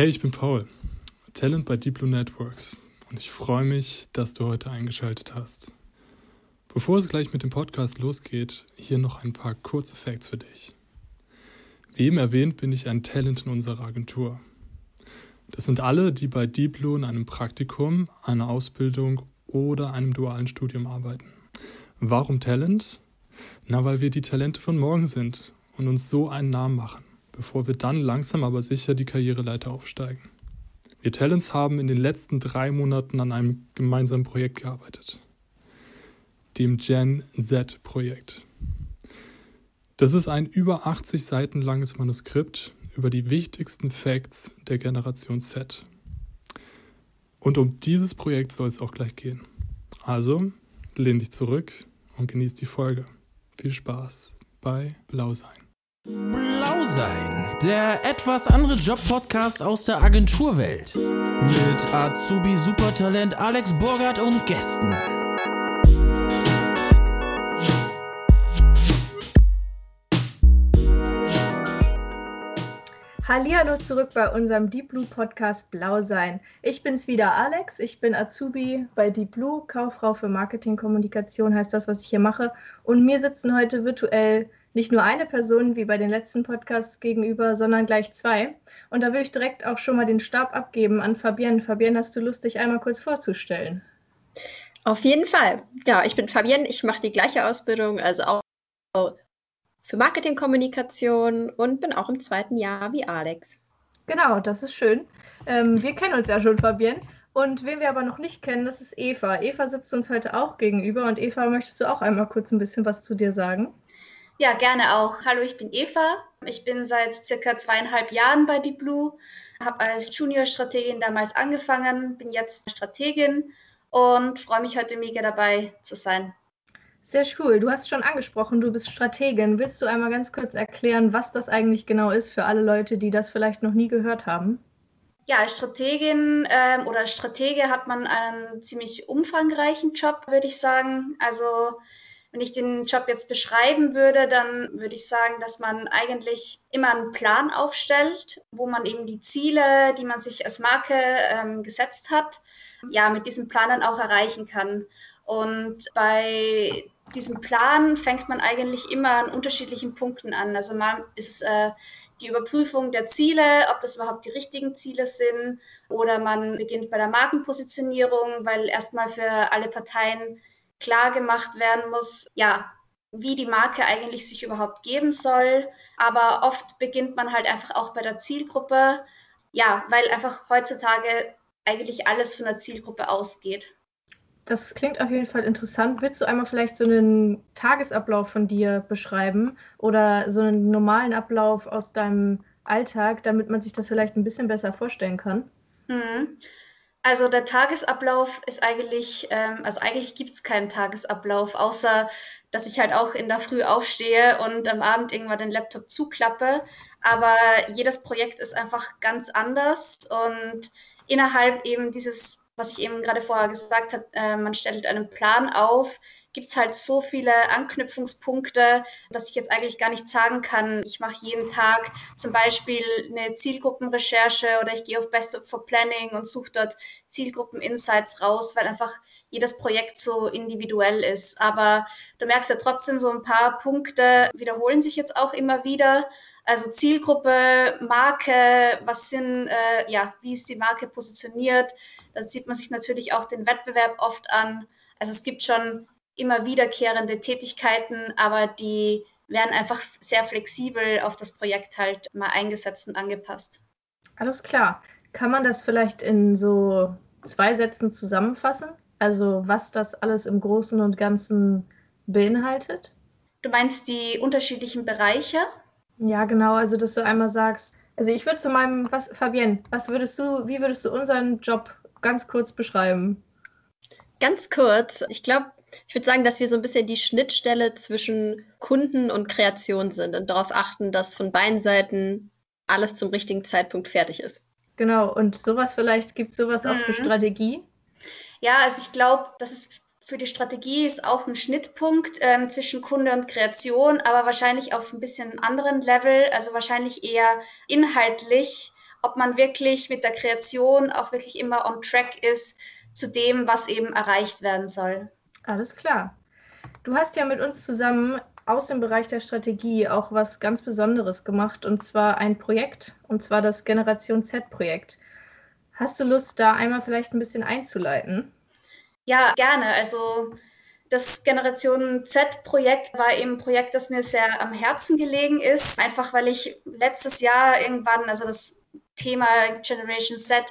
Hey, ich bin Paul, Talent bei Deep Blue Networks und ich freue mich, dass du heute eingeschaltet hast. Bevor es gleich mit dem Podcast losgeht, hier noch ein paar kurze Facts für dich. Wie eben erwähnt, bin ich ein Talent in unserer Agentur. Das sind alle, die bei Deep Blue in einem Praktikum, einer Ausbildung oder einem dualen Studium arbeiten. Warum Talent? Na, weil wir die Talente von morgen sind und uns so einen Namen machen bevor wir dann langsam aber sicher die Karriereleiter aufsteigen. Wir Talents haben in den letzten drei Monaten an einem gemeinsamen Projekt gearbeitet, dem Gen Z-Projekt. Das ist ein über 80 Seiten langes Manuskript über die wichtigsten Facts der Generation Z. Und um dieses Projekt soll es auch gleich gehen. Also lehn dich zurück und genieß die Folge. Viel Spaß bei Blau sein. Blau sein, der etwas andere Job-Podcast aus der Agenturwelt. Mit Azubi Supertalent Alex Burgert und Gästen. Hallihallo zurück bei unserem Deep Blue Podcast Blau sein. Ich bin's wieder Alex, ich bin Azubi bei Deep Blue, Kauffrau für Marketingkommunikation heißt das, was ich hier mache. Und mir sitzen heute virtuell nicht nur eine Person wie bei den letzten Podcasts gegenüber, sondern gleich zwei. Und da will ich direkt auch schon mal den Stab abgeben an Fabienne. Fabienne, hast du Lust, dich einmal kurz vorzustellen? Auf jeden Fall. Ja, ich bin Fabienne, ich mache die gleiche Ausbildung, also auch für Marketingkommunikation und bin auch im zweiten Jahr wie Alex. Genau, das ist schön. Ähm, wir kennen uns ja schon, Fabienne. Und wen wir aber noch nicht kennen, das ist Eva. Eva sitzt uns heute auch gegenüber. Und Eva, möchtest du auch einmal kurz ein bisschen was zu dir sagen? Ja, gerne auch. Hallo, ich bin Eva. Ich bin seit circa zweieinhalb Jahren bei Deep Blue, habe als Junior-Strategin damals angefangen, bin jetzt Strategin und freue mich heute mega dabei zu sein. Sehr cool. Du hast schon angesprochen, du bist Strategin. Willst du einmal ganz kurz erklären, was das eigentlich genau ist für alle Leute, die das vielleicht noch nie gehört haben? Ja, als Strategin ähm, oder Stratege hat man einen ziemlich umfangreichen Job, würde ich sagen. Also wenn ich den Job jetzt beschreiben würde, dann würde ich sagen, dass man eigentlich immer einen Plan aufstellt, wo man eben die Ziele, die man sich als Marke ähm, gesetzt hat, ja, mit diesem Plan dann auch erreichen kann. Und bei diesem Plan fängt man eigentlich immer an unterschiedlichen Punkten an. Also mal ist äh, die Überprüfung der Ziele, ob das überhaupt die richtigen Ziele sind, oder man beginnt bei der Markenpositionierung, weil erstmal für alle Parteien klar gemacht werden muss, ja, wie die Marke eigentlich sich überhaupt geben soll. Aber oft beginnt man halt einfach auch bei der Zielgruppe, ja, weil einfach heutzutage eigentlich alles von der Zielgruppe ausgeht. Das klingt auf jeden Fall interessant. Willst du einmal vielleicht so einen Tagesablauf von dir beschreiben oder so einen normalen Ablauf aus deinem Alltag, damit man sich das vielleicht ein bisschen besser vorstellen kann? Mhm. Also der Tagesablauf ist eigentlich, ähm, also eigentlich gibt es keinen Tagesablauf, außer dass ich halt auch in der Früh aufstehe und am Abend irgendwann den Laptop zuklappe. Aber jedes Projekt ist einfach ganz anders und innerhalb eben dieses, was ich eben gerade vorher gesagt habe, äh, man stellt einen Plan auf, gibt es halt so viele Anknüpfungspunkte, dass ich jetzt eigentlich gar nicht sagen kann, ich mache jeden Tag zum Beispiel eine Zielgruppenrecherche oder ich gehe auf Best for Planning und suche dort Zielgruppen-Insights raus, weil einfach jedes Projekt so individuell ist. Aber du merkst ja trotzdem, so ein paar Punkte wiederholen sich jetzt auch immer wieder. Also Zielgruppe, Marke, was sind, äh, ja, wie ist die Marke positioniert? Da sieht man sich natürlich auch den Wettbewerb oft an. Also es gibt schon immer wiederkehrende Tätigkeiten, aber die werden einfach sehr flexibel auf das Projekt halt mal eingesetzt und angepasst. Alles klar. Kann man das vielleicht in so zwei Sätzen zusammenfassen? Also was das alles im Großen und Ganzen beinhaltet? Du meinst die unterschiedlichen Bereiche? Ja, genau. Also dass du einmal sagst, also ich würde zu meinem, was, Fabienne, was würdest du, wie würdest du unseren Job ganz kurz beschreiben? Ganz kurz. Ich glaube, ich würde sagen, dass wir so ein bisschen die Schnittstelle zwischen Kunden und Kreation sind und darauf achten, dass von beiden Seiten alles zum richtigen Zeitpunkt fertig ist. Genau, und sowas vielleicht, gibt es sowas mhm. auch für mhm. Strategie? Ja, also ich glaube, das ist für die Strategie ist auch ein Schnittpunkt ähm, zwischen Kunde und Kreation, aber wahrscheinlich auf ein bisschen anderen Level, also wahrscheinlich eher inhaltlich ob man wirklich mit der Kreation auch wirklich immer on track ist zu dem, was eben erreicht werden soll. Alles klar. Du hast ja mit uns zusammen aus dem Bereich der Strategie auch was ganz Besonderes gemacht und zwar ein Projekt und zwar das Generation Z-Projekt. Hast du Lust, da einmal vielleicht ein bisschen einzuleiten? Ja, gerne. Also das Generation Z-Projekt war eben ein Projekt, das mir sehr am Herzen gelegen ist, einfach weil ich letztes Jahr irgendwann, also das Thema Generation Z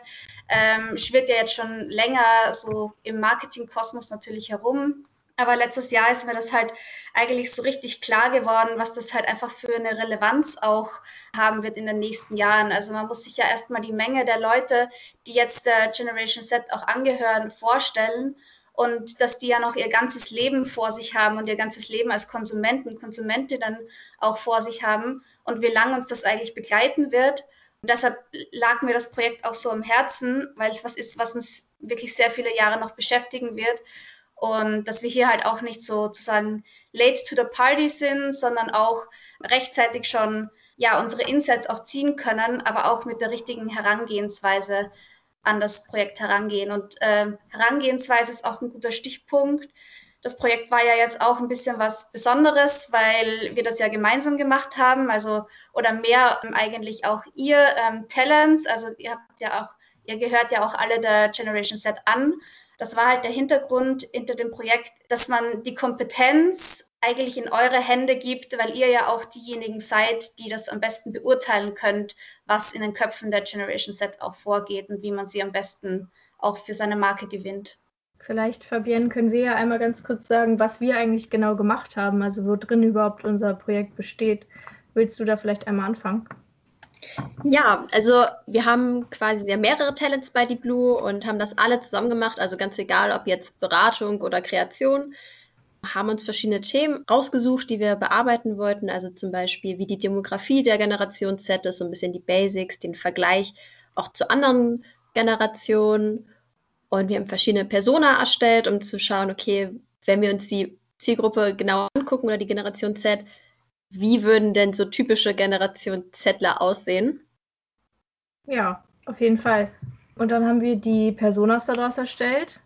ähm, schwirrt ja jetzt schon länger so im Marketingkosmos natürlich herum. Aber letztes Jahr ist mir das halt eigentlich so richtig klar geworden, was das halt einfach für eine Relevanz auch haben wird in den nächsten Jahren. Also man muss sich ja erstmal die Menge der Leute, die jetzt der Generation Z auch angehören, vorstellen und dass die ja noch ihr ganzes Leben vor sich haben und ihr ganzes Leben als Konsumenten, Konsumentinnen auch vor sich haben und wie lange uns das eigentlich begleiten wird. Und deshalb lag mir das Projekt auch so am Herzen, weil es was ist, was uns wirklich sehr viele Jahre noch beschäftigen wird und dass wir hier halt auch nicht sozusagen late to the party sind, sondern auch rechtzeitig schon ja unsere Insights auch ziehen können, aber auch mit der richtigen Herangehensweise an das Projekt herangehen. Und äh, Herangehensweise ist auch ein guter Stichpunkt. Das Projekt war ja jetzt auch ein bisschen was Besonderes, weil wir das ja gemeinsam gemacht haben, also oder mehr ähm, eigentlich auch ihr ähm, Talents, also ihr habt ja auch, ihr gehört ja auch alle der Generation Set an das war halt der Hintergrund hinter dem Projekt, dass man die Kompetenz eigentlich in eure Hände gibt, weil ihr ja auch diejenigen seid, die das am besten beurteilen könnt, was in den Köpfen der Generation Set auch vorgeht und wie man sie am besten auch für seine Marke gewinnt. Vielleicht, Fabienne, können wir ja einmal ganz kurz sagen, was wir eigentlich genau gemacht haben, also wo drin überhaupt unser Projekt besteht. Willst du da vielleicht einmal anfangen? Ja, also wir haben quasi mehrere Talents bei Deep Blue und haben das alle zusammen gemacht, also ganz egal, ob jetzt Beratung oder Kreation. Haben uns verschiedene Themen rausgesucht, die wir bearbeiten wollten, also zum Beispiel wie die Demografie der Generation Z ist, so ein bisschen die Basics, den Vergleich auch zu anderen Generationen. Und wir haben verschiedene Persona erstellt, um zu schauen, okay, wenn wir uns die Zielgruppe genau angucken oder die Generation Z, wie würden denn so typische Generation Zettler aussehen? Ja, auf jeden Fall. Und dann haben wir die Personas daraus erstellt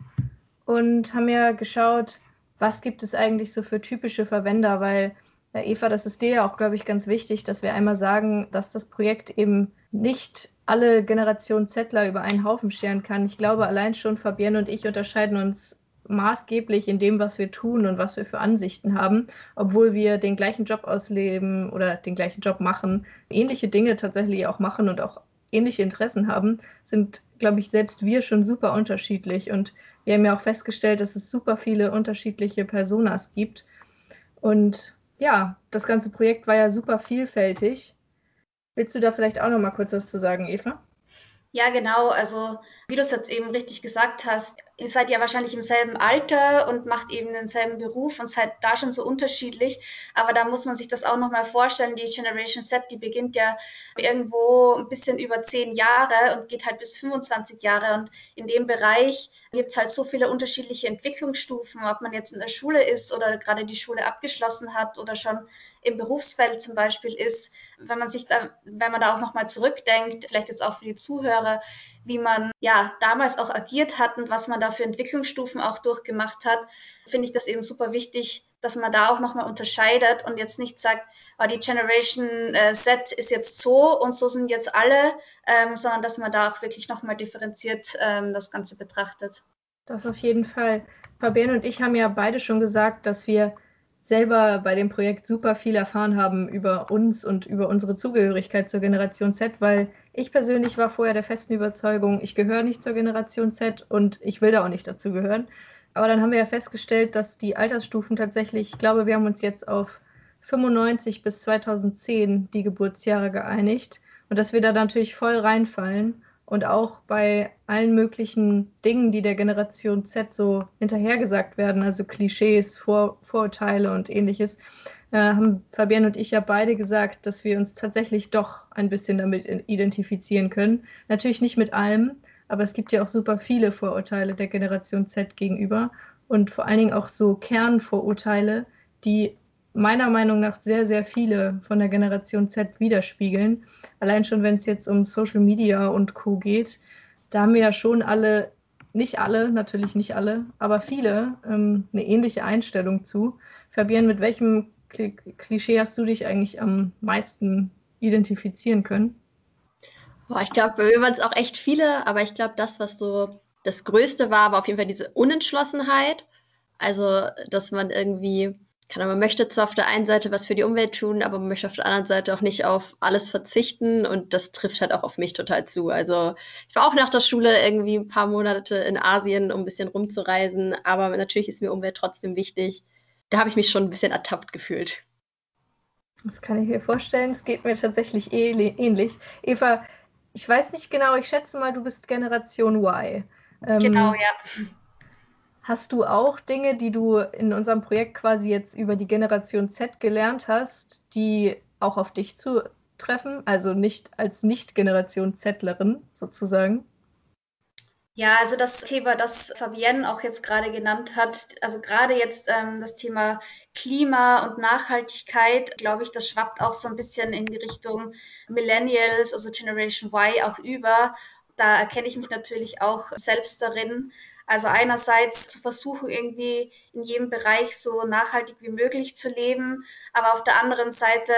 und haben ja geschaut, was gibt es eigentlich so für typische Verwender, weil ja, Eva, das ist dir ja auch, glaube ich, ganz wichtig, dass wir einmal sagen, dass das Projekt eben nicht alle Generation Zettler über einen Haufen scheren kann. Ich glaube, allein schon Fabienne und ich unterscheiden uns maßgeblich in dem, was wir tun und was wir für Ansichten haben, obwohl wir den gleichen Job ausleben oder den gleichen Job machen, ähnliche Dinge tatsächlich auch machen und auch ähnliche Interessen haben, sind, glaube ich, selbst wir schon super unterschiedlich. Und wir haben ja auch festgestellt, dass es super viele unterschiedliche Personas gibt. Und ja, das ganze Projekt war ja super vielfältig. Willst du da vielleicht auch noch mal kurz was zu sagen, Eva? Ja, genau. Also, wie du es jetzt eben richtig gesagt hast, ihr seid ja wahrscheinlich im selben Alter und macht eben denselben Beruf und seid da schon so unterschiedlich. Aber da muss man sich das auch nochmal vorstellen. Die Generation Z, die beginnt ja irgendwo ein bisschen über zehn Jahre und geht halt bis 25 Jahre. Und in dem Bereich gibt es halt so viele unterschiedliche Entwicklungsstufen, ob man jetzt in der Schule ist oder gerade die Schule abgeschlossen hat oder schon im Berufsfeld zum Beispiel ist. Wenn man sich da, wenn man da auch nochmal zurückdenkt, vielleicht jetzt auch für die Zuhörer, wie man ja damals auch agiert hat und was man da für Entwicklungsstufen auch durchgemacht hat, finde ich das eben super wichtig, dass man da auch nochmal unterscheidet und jetzt nicht sagt, oh, die Generation äh, Z ist jetzt so und so sind jetzt alle, ähm, sondern dass man da auch wirklich nochmal differenziert ähm, das Ganze betrachtet. Das auf jeden Fall. Fabienne und ich haben ja beide schon gesagt, dass wir selber bei dem Projekt super viel erfahren haben über uns und über unsere Zugehörigkeit zur Generation Z, weil ich persönlich war vorher der festen Überzeugung, ich gehöre nicht zur Generation Z und ich will da auch nicht dazu gehören. Aber dann haben wir ja festgestellt, dass die Altersstufen tatsächlich, ich glaube, wir haben uns jetzt auf 95 bis 2010 die Geburtsjahre geeinigt und dass wir da natürlich voll reinfallen und auch bei allen möglichen Dingen, die der Generation Z so hinterhergesagt werden, also Klischees, Vor Vorurteile und ähnliches, äh, haben Fabienne und ich ja beide gesagt, dass wir uns tatsächlich doch ein bisschen damit identifizieren können. Natürlich nicht mit allem, aber es gibt ja auch super viele Vorurteile der Generation Z gegenüber und vor allen Dingen auch so Kernvorurteile, die meiner Meinung nach sehr, sehr viele von der Generation Z widerspiegeln. Allein schon, wenn es jetzt um Social Media und Co geht, da haben wir ja schon alle, nicht alle, natürlich nicht alle, aber viele ähm, eine ähnliche Einstellung zu. Fabian, mit welchem Klischee hast du dich eigentlich am meisten identifizieren können? Boah, ich glaube, bei mir waren es auch echt viele, aber ich glaube, das, was so das Größte war, war auf jeden Fall diese Unentschlossenheit. Also, dass man irgendwie, kann, man möchte zwar auf der einen Seite was für die Umwelt tun, aber man möchte auf der anderen Seite auch nicht auf alles verzichten und das trifft halt auch auf mich total zu. Also, ich war auch nach der Schule irgendwie ein paar Monate in Asien, um ein bisschen rumzureisen, aber natürlich ist mir Umwelt trotzdem wichtig. Da habe ich mich schon ein bisschen ertappt gefühlt. Das kann ich mir vorstellen. Es geht mir tatsächlich ähnlich. Eva, ich weiß nicht genau, ich schätze mal, du bist Generation Y. Ähm, genau, ja. Hast du auch Dinge, die du in unserem Projekt quasi jetzt über die Generation Z gelernt hast, die auch auf dich zutreffen? Also nicht als Nicht-Generation Zlerin sozusagen? Ja, also das Thema, das Fabienne auch jetzt gerade genannt hat, also gerade jetzt ähm, das Thema Klima und Nachhaltigkeit, glaube ich, das schwappt auch so ein bisschen in die Richtung Millennials, also Generation Y auch über. Da erkenne ich mich natürlich auch selbst darin. Also einerseits zu versuchen, irgendwie in jedem Bereich so nachhaltig wie möglich zu leben, aber auf der anderen Seite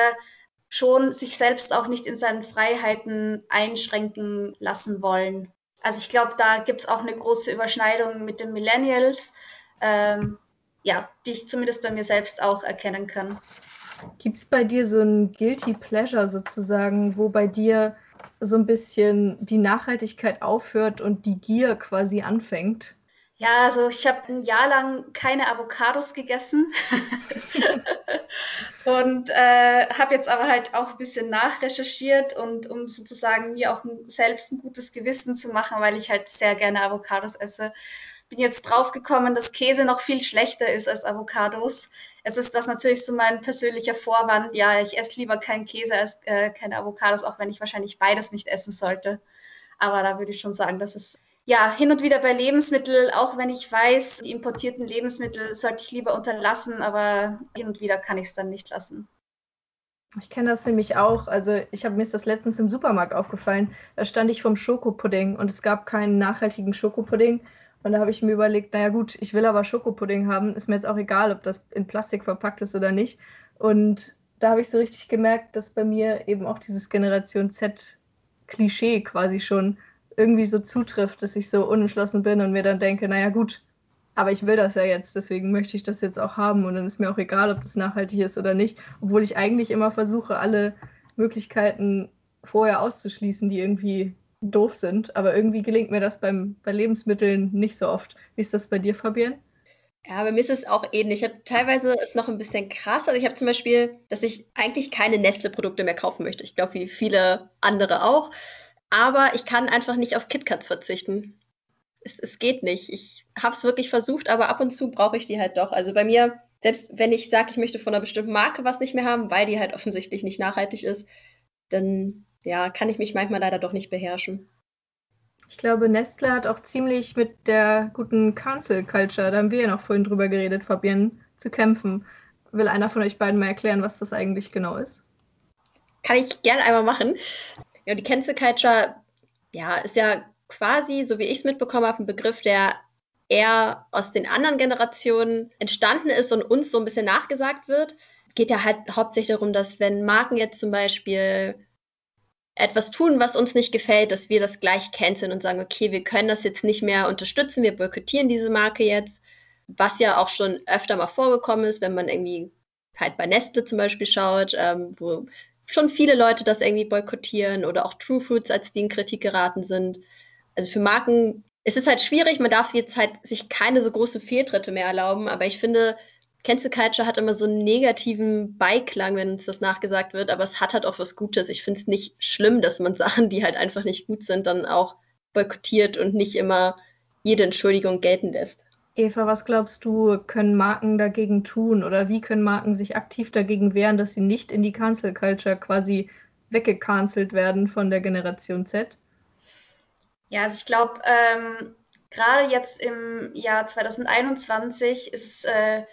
schon sich selbst auch nicht in seinen Freiheiten einschränken lassen wollen. Also ich glaube, da gibt es auch eine große Überschneidung mit den Millennials, ähm, ja, die ich zumindest bei mir selbst auch erkennen kann. Gibt es bei dir so ein Guilty Pleasure sozusagen, wo bei dir so ein bisschen die Nachhaltigkeit aufhört und die Gier quasi anfängt? Ja, also ich habe ein Jahr lang keine Avocados gegessen und äh, habe jetzt aber halt auch ein bisschen nachrecherchiert und um sozusagen mir auch ein, selbst ein gutes Gewissen zu machen, weil ich halt sehr gerne Avocados esse, bin jetzt draufgekommen, dass Käse noch viel schlechter ist als Avocados. Es ist das natürlich so mein persönlicher Vorwand. Ja, ich esse lieber keinen Käse als äh, keine Avocados, auch wenn ich wahrscheinlich beides nicht essen sollte. Aber da würde ich schon sagen, dass es ja, hin und wieder bei Lebensmitteln, auch wenn ich weiß, die importierten Lebensmittel sollte ich lieber unterlassen, aber hin und wieder kann ich es dann nicht lassen. Ich kenne das nämlich auch. Also ich habe mir das letztens im Supermarkt aufgefallen. Da stand ich vom Schokopudding und es gab keinen nachhaltigen Schokopudding. Und da habe ich mir überlegt, naja gut, ich will aber Schokopudding haben. Ist mir jetzt auch egal, ob das in Plastik verpackt ist oder nicht. Und da habe ich so richtig gemerkt, dass bei mir eben auch dieses Generation Z Klischee quasi schon irgendwie so zutrifft, dass ich so unentschlossen bin und mir dann denke, naja gut, aber ich will das ja jetzt, deswegen möchte ich das jetzt auch haben und dann ist mir auch egal, ob das nachhaltig ist oder nicht, obwohl ich eigentlich immer versuche, alle Möglichkeiten vorher auszuschließen, die irgendwie doof sind, aber irgendwie gelingt mir das beim, bei Lebensmitteln nicht so oft. Wie ist das bei dir, Fabian? Ja, bei mir ist es auch ähnlich. Ich habe teilweise ist noch ein bisschen krass. Also ich habe zum Beispiel, dass ich eigentlich keine Nestle-Produkte mehr kaufen möchte. Ich glaube, wie viele andere auch. Aber ich kann einfach nicht auf KitKats verzichten. Es, es geht nicht. Ich habe es wirklich versucht, aber ab und zu brauche ich die halt doch. Also bei mir, selbst wenn ich sage, ich möchte von einer bestimmten Marke was nicht mehr haben, weil die halt offensichtlich nicht nachhaltig ist, dann ja, kann ich mich manchmal leider doch nicht beherrschen. Ich glaube, Nestle hat auch ziemlich mit der guten Cancel Culture, da haben wir ja noch vorhin drüber geredet, Fabian, zu kämpfen. Will einer von euch beiden mal erklären, was das eigentlich genau ist? Kann ich gerne einmal machen. Ja, die Cancel Culture ja, ist ja quasi, so wie ich es mitbekommen habe, ein Begriff, der eher aus den anderen Generationen entstanden ist und uns so ein bisschen nachgesagt wird. Es geht ja halt hauptsächlich darum, dass wenn Marken jetzt zum Beispiel etwas tun, was uns nicht gefällt, dass wir das gleich canceln und sagen, okay, wir können das jetzt nicht mehr unterstützen, wir boykottieren diese Marke jetzt, was ja auch schon öfter mal vorgekommen ist, wenn man irgendwie halt bei Nestle zum Beispiel schaut, ähm, wo schon viele Leute das irgendwie boykottieren oder auch True Fruits, als die in Kritik geraten sind. Also für Marken ist es halt schwierig, man darf jetzt halt sich keine so großen Fehltritte mehr erlauben, aber ich finde, Cancel Culture hat immer so einen negativen Beiklang, wenn uns das nachgesagt wird, aber es hat halt auch was Gutes. Ich finde es nicht schlimm, dass man Sachen, die halt einfach nicht gut sind, dann auch boykottiert und nicht immer jede Entschuldigung gelten lässt. Eva, was glaubst du, können Marken dagegen tun oder wie können Marken sich aktiv dagegen wehren, dass sie nicht in die Cancel Culture quasi weggecancelt werden von der Generation Z? Ja, also ich glaube, ähm, gerade jetzt im Jahr 2021 ist es äh,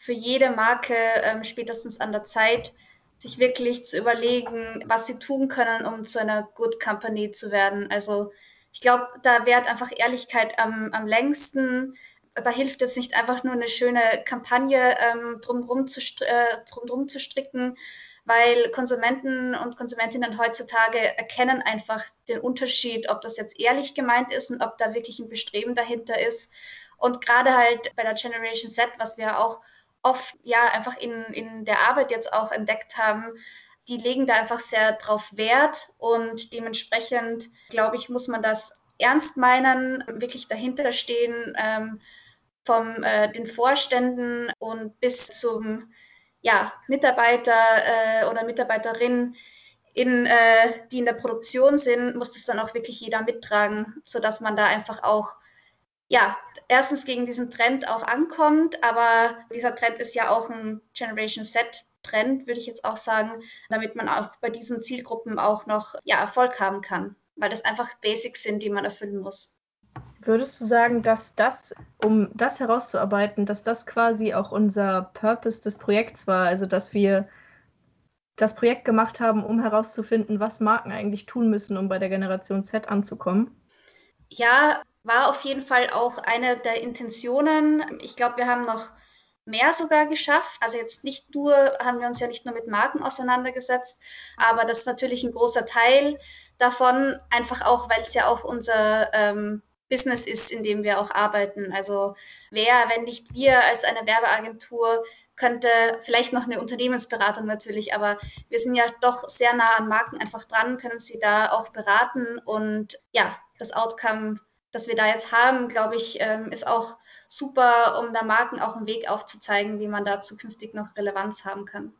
für jede Marke ähm, spätestens an der Zeit, sich wirklich zu überlegen, was sie tun können, um zu einer Good Company zu werden. Also ich glaube, da währt einfach Ehrlichkeit am, am längsten. Da hilft es nicht einfach nur eine schöne Kampagne ähm, drumherum zu, äh, drumherum zu stricken, weil Konsumenten und Konsumentinnen heutzutage erkennen einfach den Unterschied, ob das jetzt ehrlich gemeint ist und ob da wirklich ein Bestreben dahinter ist. Und gerade halt bei der Generation Z, was wir auch oft ja einfach in, in der Arbeit jetzt auch entdeckt haben, die legen da einfach sehr drauf Wert und dementsprechend, glaube ich, muss man das ernst meinen, wirklich dahinter stehen, ähm, von äh, den Vorständen und bis zum ja, Mitarbeiter äh, oder Mitarbeiterin, in, äh, die in der Produktion sind, muss das dann auch wirklich jeder mittragen, sodass man da einfach auch ja, erstens gegen diesen Trend auch ankommt, aber dieser Trend ist ja auch ein Generation Z Trend, würde ich jetzt auch sagen, damit man auch bei diesen Zielgruppen auch noch ja, Erfolg haben kann, weil das einfach Basics sind, die man erfüllen muss. Würdest du sagen, dass das, um das herauszuarbeiten, dass das quasi auch unser Purpose des Projekts war, also dass wir das Projekt gemacht haben, um herauszufinden, was Marken eigentlich tun müssen, um bei der Generation Z anzukommen? Ja, war auf jeden Fall auch eine der Intentionen. Ich glaube, wir haben noch mehr sogar geschafft. Also jetzt nicht nur, haben wir uns ja nicht nur mit Marken auseinandergesetzt, aber das ist natürlich ein großer Teil davon, einfach auch, weil es ja auch unser ähm, Business ist, in dem wir auch arbeiten. Also wer, wenn nicht wir als eine Werbeagentur, könnte vielleicht noch eine Unternehmensberatung natürlich, aber wir sind ja doch sehr nah an Marken einfach dran, können sie da auch beraten und ja, das Outcome das wir da jetzt haben, glaube ich, ähm, ist auch super, um da Marken auch einen Weg aufzuzeigen, wie man da zukünftig noch Relevanz haben kann.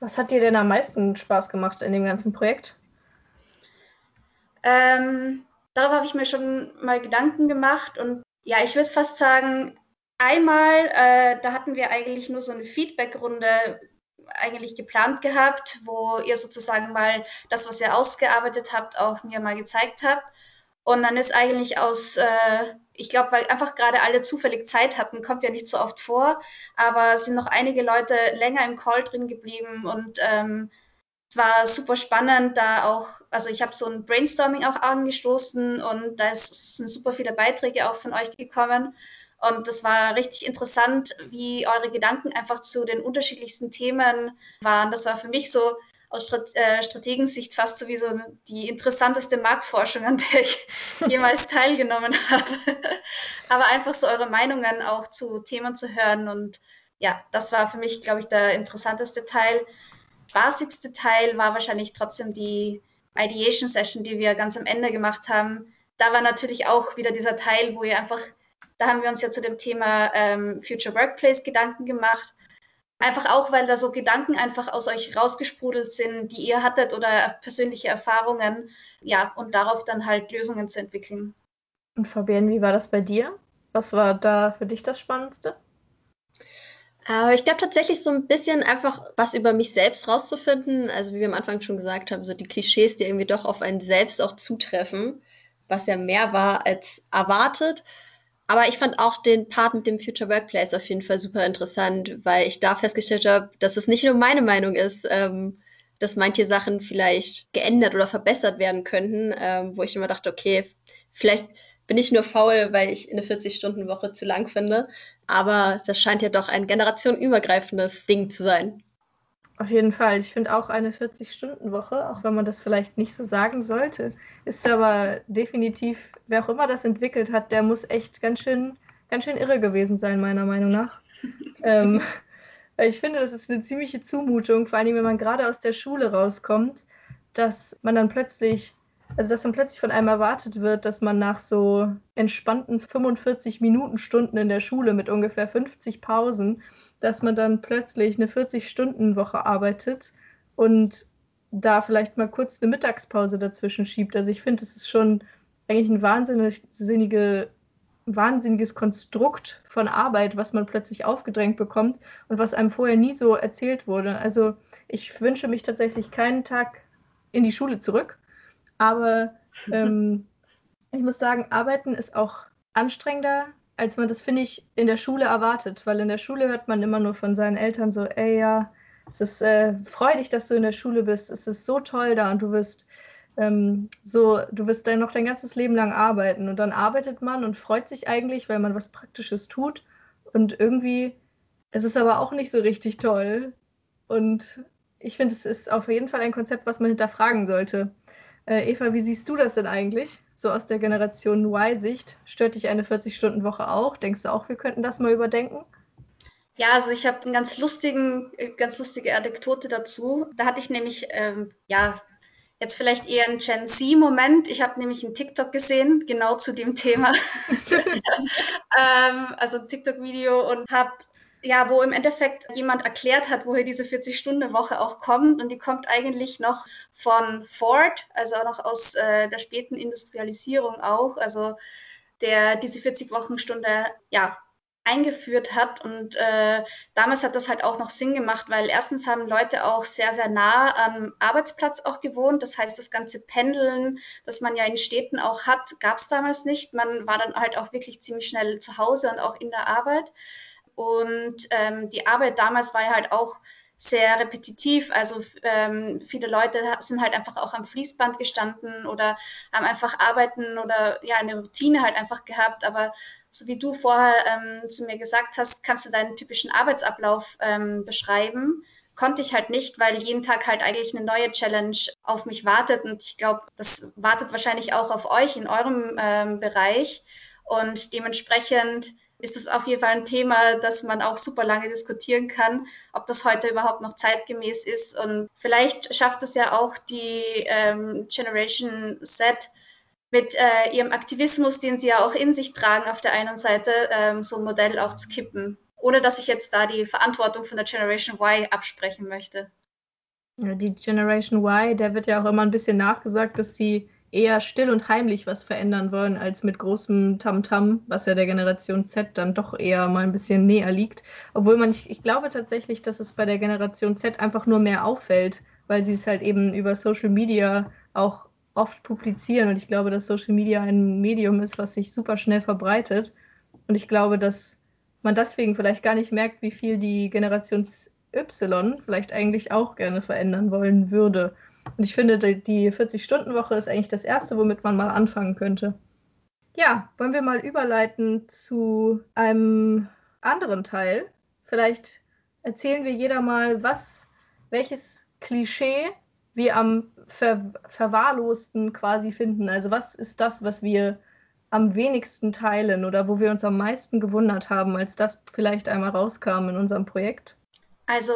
Was hat dir denn am meisten Spaß gemacht in dem ganzen Projekt? Ähm, darüber habe ich mir schon mal Gedanken gemacht und ja, ich würde fast sagen, einmal, äh, da hatten wir eigentlich nur so eine Feedback-Runde eigentlich geplant gehabt, wo ihr sozusagen mal das, was ihr ausgearbeitet habt, auch mir mal gezeigt habt. Und dann ist eigentlich aus, äh, ich glaube, weil einfach gerade alle zufällig Zeit hatten, kommt ja nicht so oft vor, aber sind noch einige Leute länger im Call drin geblieben und ähm, es war super spannend, da auch, also ich habe so ein Brainstorming auch angestoßen und da ist, sind super viele Beiträge auch von euch gekommen. Und das war richtig interessant, wie eure Gedanken einfach zu den unterschiedlichsten Themen waren. Das war für mich so aus äh, Strategensicht fast sowieso die interessanteste Marktforschung, an der ich jemals teilgenommen habe. Aber einfach so eure Meinungen auch zu Themen zu hören. Und ja, das war für mich, glaube ich, der interessanteste Teil. Spaßigste Teil war wahrscheinlich trotzdem die Ideation Session, die wir ganz am Ende gemacht haben. Da war natürlich auch wieder dieser Teil, wo ihr einfach, da haben wir uns ja zu dem Thema ähm, Future Workplace Gedanken gemacht Einfach auch, weil da so Gedanken einfach aus euch rausgesprudelt sind, die ihr hattet oder persönliche Erfahrungen. Ja, und darauf dann halt Lösungen zu entwickeln. Und Fabienne, wie war das bei dir? Was war da für dich das Spannendste? Äh, ich glaube tatsächlich so ein bisschen einfach was über mich selbst rauszufinden. Also wie wir am Anfang schon gesagt haben, so die Klischees, die irgendwie doch auf einen selbst auch zutreffen, was ja mehr war als erwartet. Aber ich fand auch den Part mit dem Future Workplace auf jeden Fall super interessant, weil ich da festgestellt habe, dass es nicht nur meine Meinung ist, ähm, dass manche Sachen vielleicht geändert oder verbessert werden könnten, ähm, wo ich immer dachte, okay, vielleicht bin ich nur faul, weil ich eine 40-Stunden-Woche zu lang finde. Aber das scheint ja doch ein generationenübergreifendes Ding zu sein. Auf jeden Fall. Ich finde auch eine 40-Stunden-Woche, auch wenn man das vielleicht nicht so sagen sollte, ist aber definitiv, wer auch immer das entwickelt hat, der muss echt ganz schön, ganz schön irre gewesen sein, meiner Meinung nach. ähm, ich finde, das ist eine ziemliche Zumutung, vor allem wenn man gerade aus der Schule rauskommt, dass man dann plötzlich, also dass dann plötzlich von einem erwartet wird, dass man nach so entspannten 45 Minuten Stunden in der Schule mit ungefähr 50 Pausen dass man dann plötzlich eine 40-Stunden-Woche arbeitet und da vielleicht mal kurz eine Mittagspause dazwischen schiebt. Also ich finde, es ist schon eigentlich ein wahnsinnige, wahnsinniges Konstrukt von Arbeit, was man plötzlich aufgedrängt bekommt und was einem vorher nie so erzählt wurde. Also ich wünsche mich tatsächlich keinen Tag in die Schule zurück, aber ähm, ich muss sagen, Arbeiten ist auch anstrengender als man das, finde ich, in der Schule erwartet. Weil in der Schule hört man immer nur von seinen Eltern so, ey ja, es ist äh, freudig, dass du in der Schule bist. Es ist so toll da und du wirst ähm, so, du wirst dann noch dein ganzes Leben lang arbeiten. Und dann arbeitet man und freut sich eigentlich, weil man was Praktisches tut. Und irgendwie, es ist aber auch nicht so richtig toll. Und ich finde, es ist auf jeden Fall ein Konzept, was man hinterfragen sollte. Äh, Eva, wie siehst du das denn eigentlich? So aus der Generation Y-Sicht. Stört dich eine 40-Stunden-Woche auch? Denkst du auch, wir könnten das mal überdenken? Ja, also ich habe eine ganz lustigen, äh, ganz lustige Anekdote dazu. Da hatte ich nämlich, ähm, ja, jetzt vielleicht eher ein Gen Z-Moment. Ich habe nämlich einen TikTok gesehen, genau zu dem Thema. ähm, also ein TikTok-Video und habe ja, wo im Endeffekt jemand erklärt hat, woher diese 40-Stunden-Woche auch kommt. Und die kommt eigentlich noch von Ford, also auch noch aus äh, der späten Industrialisierung auch. Also der diese 40-Wochen-Stunde ja, eingeführt hat. Und äh, damals hat das halt auch noch Sinn gemacht, weil erstens haben Leute auch sehr, sehr nah am Arbeitsplatz auch gewohnt. Das heißt, das ganze Pendeln, das man ja in Städten auch hat, gab es damals nicht. Man war dann halt auch wirklich ziemlich schnell zu Hause und auch in der Arbeit. Und ähm, die Arbeit damals war ja halt auch sehr repetitiv. Also ähm, viele Leute sind halt einfach auch am Fließband gestanden oder haben einfach arbeiten oder ja eine Routine halt einfach gehabt. Aber so wie du vorher ähm, zu mir gesagt hast, kannst du deinen typischen Arbeitsablauf ähm, beschreiben. Konnte ich halt nicht, weil jeden Tag halt eigentlich eine neue Challenge auf mich wartet. Und ich glaube, das wartet wahrscheinlich auch auf euch in eurem ähm, Bereich. Und dementsprechend ist es auf jeden Fall ein Thema, das man auch super lange diskutieren kann, ob das heute überhaupt noch zeitgemäß ist. Und vielleicht schafft es ja auch die ähm, Generation Z mit äh, ihrem Aktivismus, den sie ja auch in sich tragen, auf der einen Seite ähm, so ein Modell auch zu kippen, ohne dass ich jetzt da die Verantwortung von der Generation Y absprechen möchte. Die Generation Y, der wird ja auch immer ein bisschen nachgesagt, dass sie eher still und heimlich was verändern wollen, als mit großem Tamtam, -Tam, was ja der Generation Z dann doch eher mal ein bisschen näher liegt. Obwohl man, ich, ich glaube tatsächlich, dass es bei der Generation Z einfach nur mehr auffällt, weil sie es halt eben über Social Media auch oft publizieren. Und ich glaube, dass Social Media ein Medium ist, was sich super schnell verbreitet. Und ich glaube, dass man deswegen vielleicht gar nicht merkt, wie viel die Generation Y vielleicht eigentlich auch gerne verändern wollen würde. Und ich finde, die 40-Stunden-Woche ist eigentlich das Erste, womit man mal anfangen könnte. Ja, wollen wir mal überleiten zu einem anderen Teil. Vielleicht erzählen wir jeder mal, was, welches Klischee wir am ver verwahrlosten quasi finden. Also was ist das, was wir am wenigsten teilen oder wo wir uns am meisten gewundert haben, als das vielleicht einmal rauskam in unserem Projekt? Also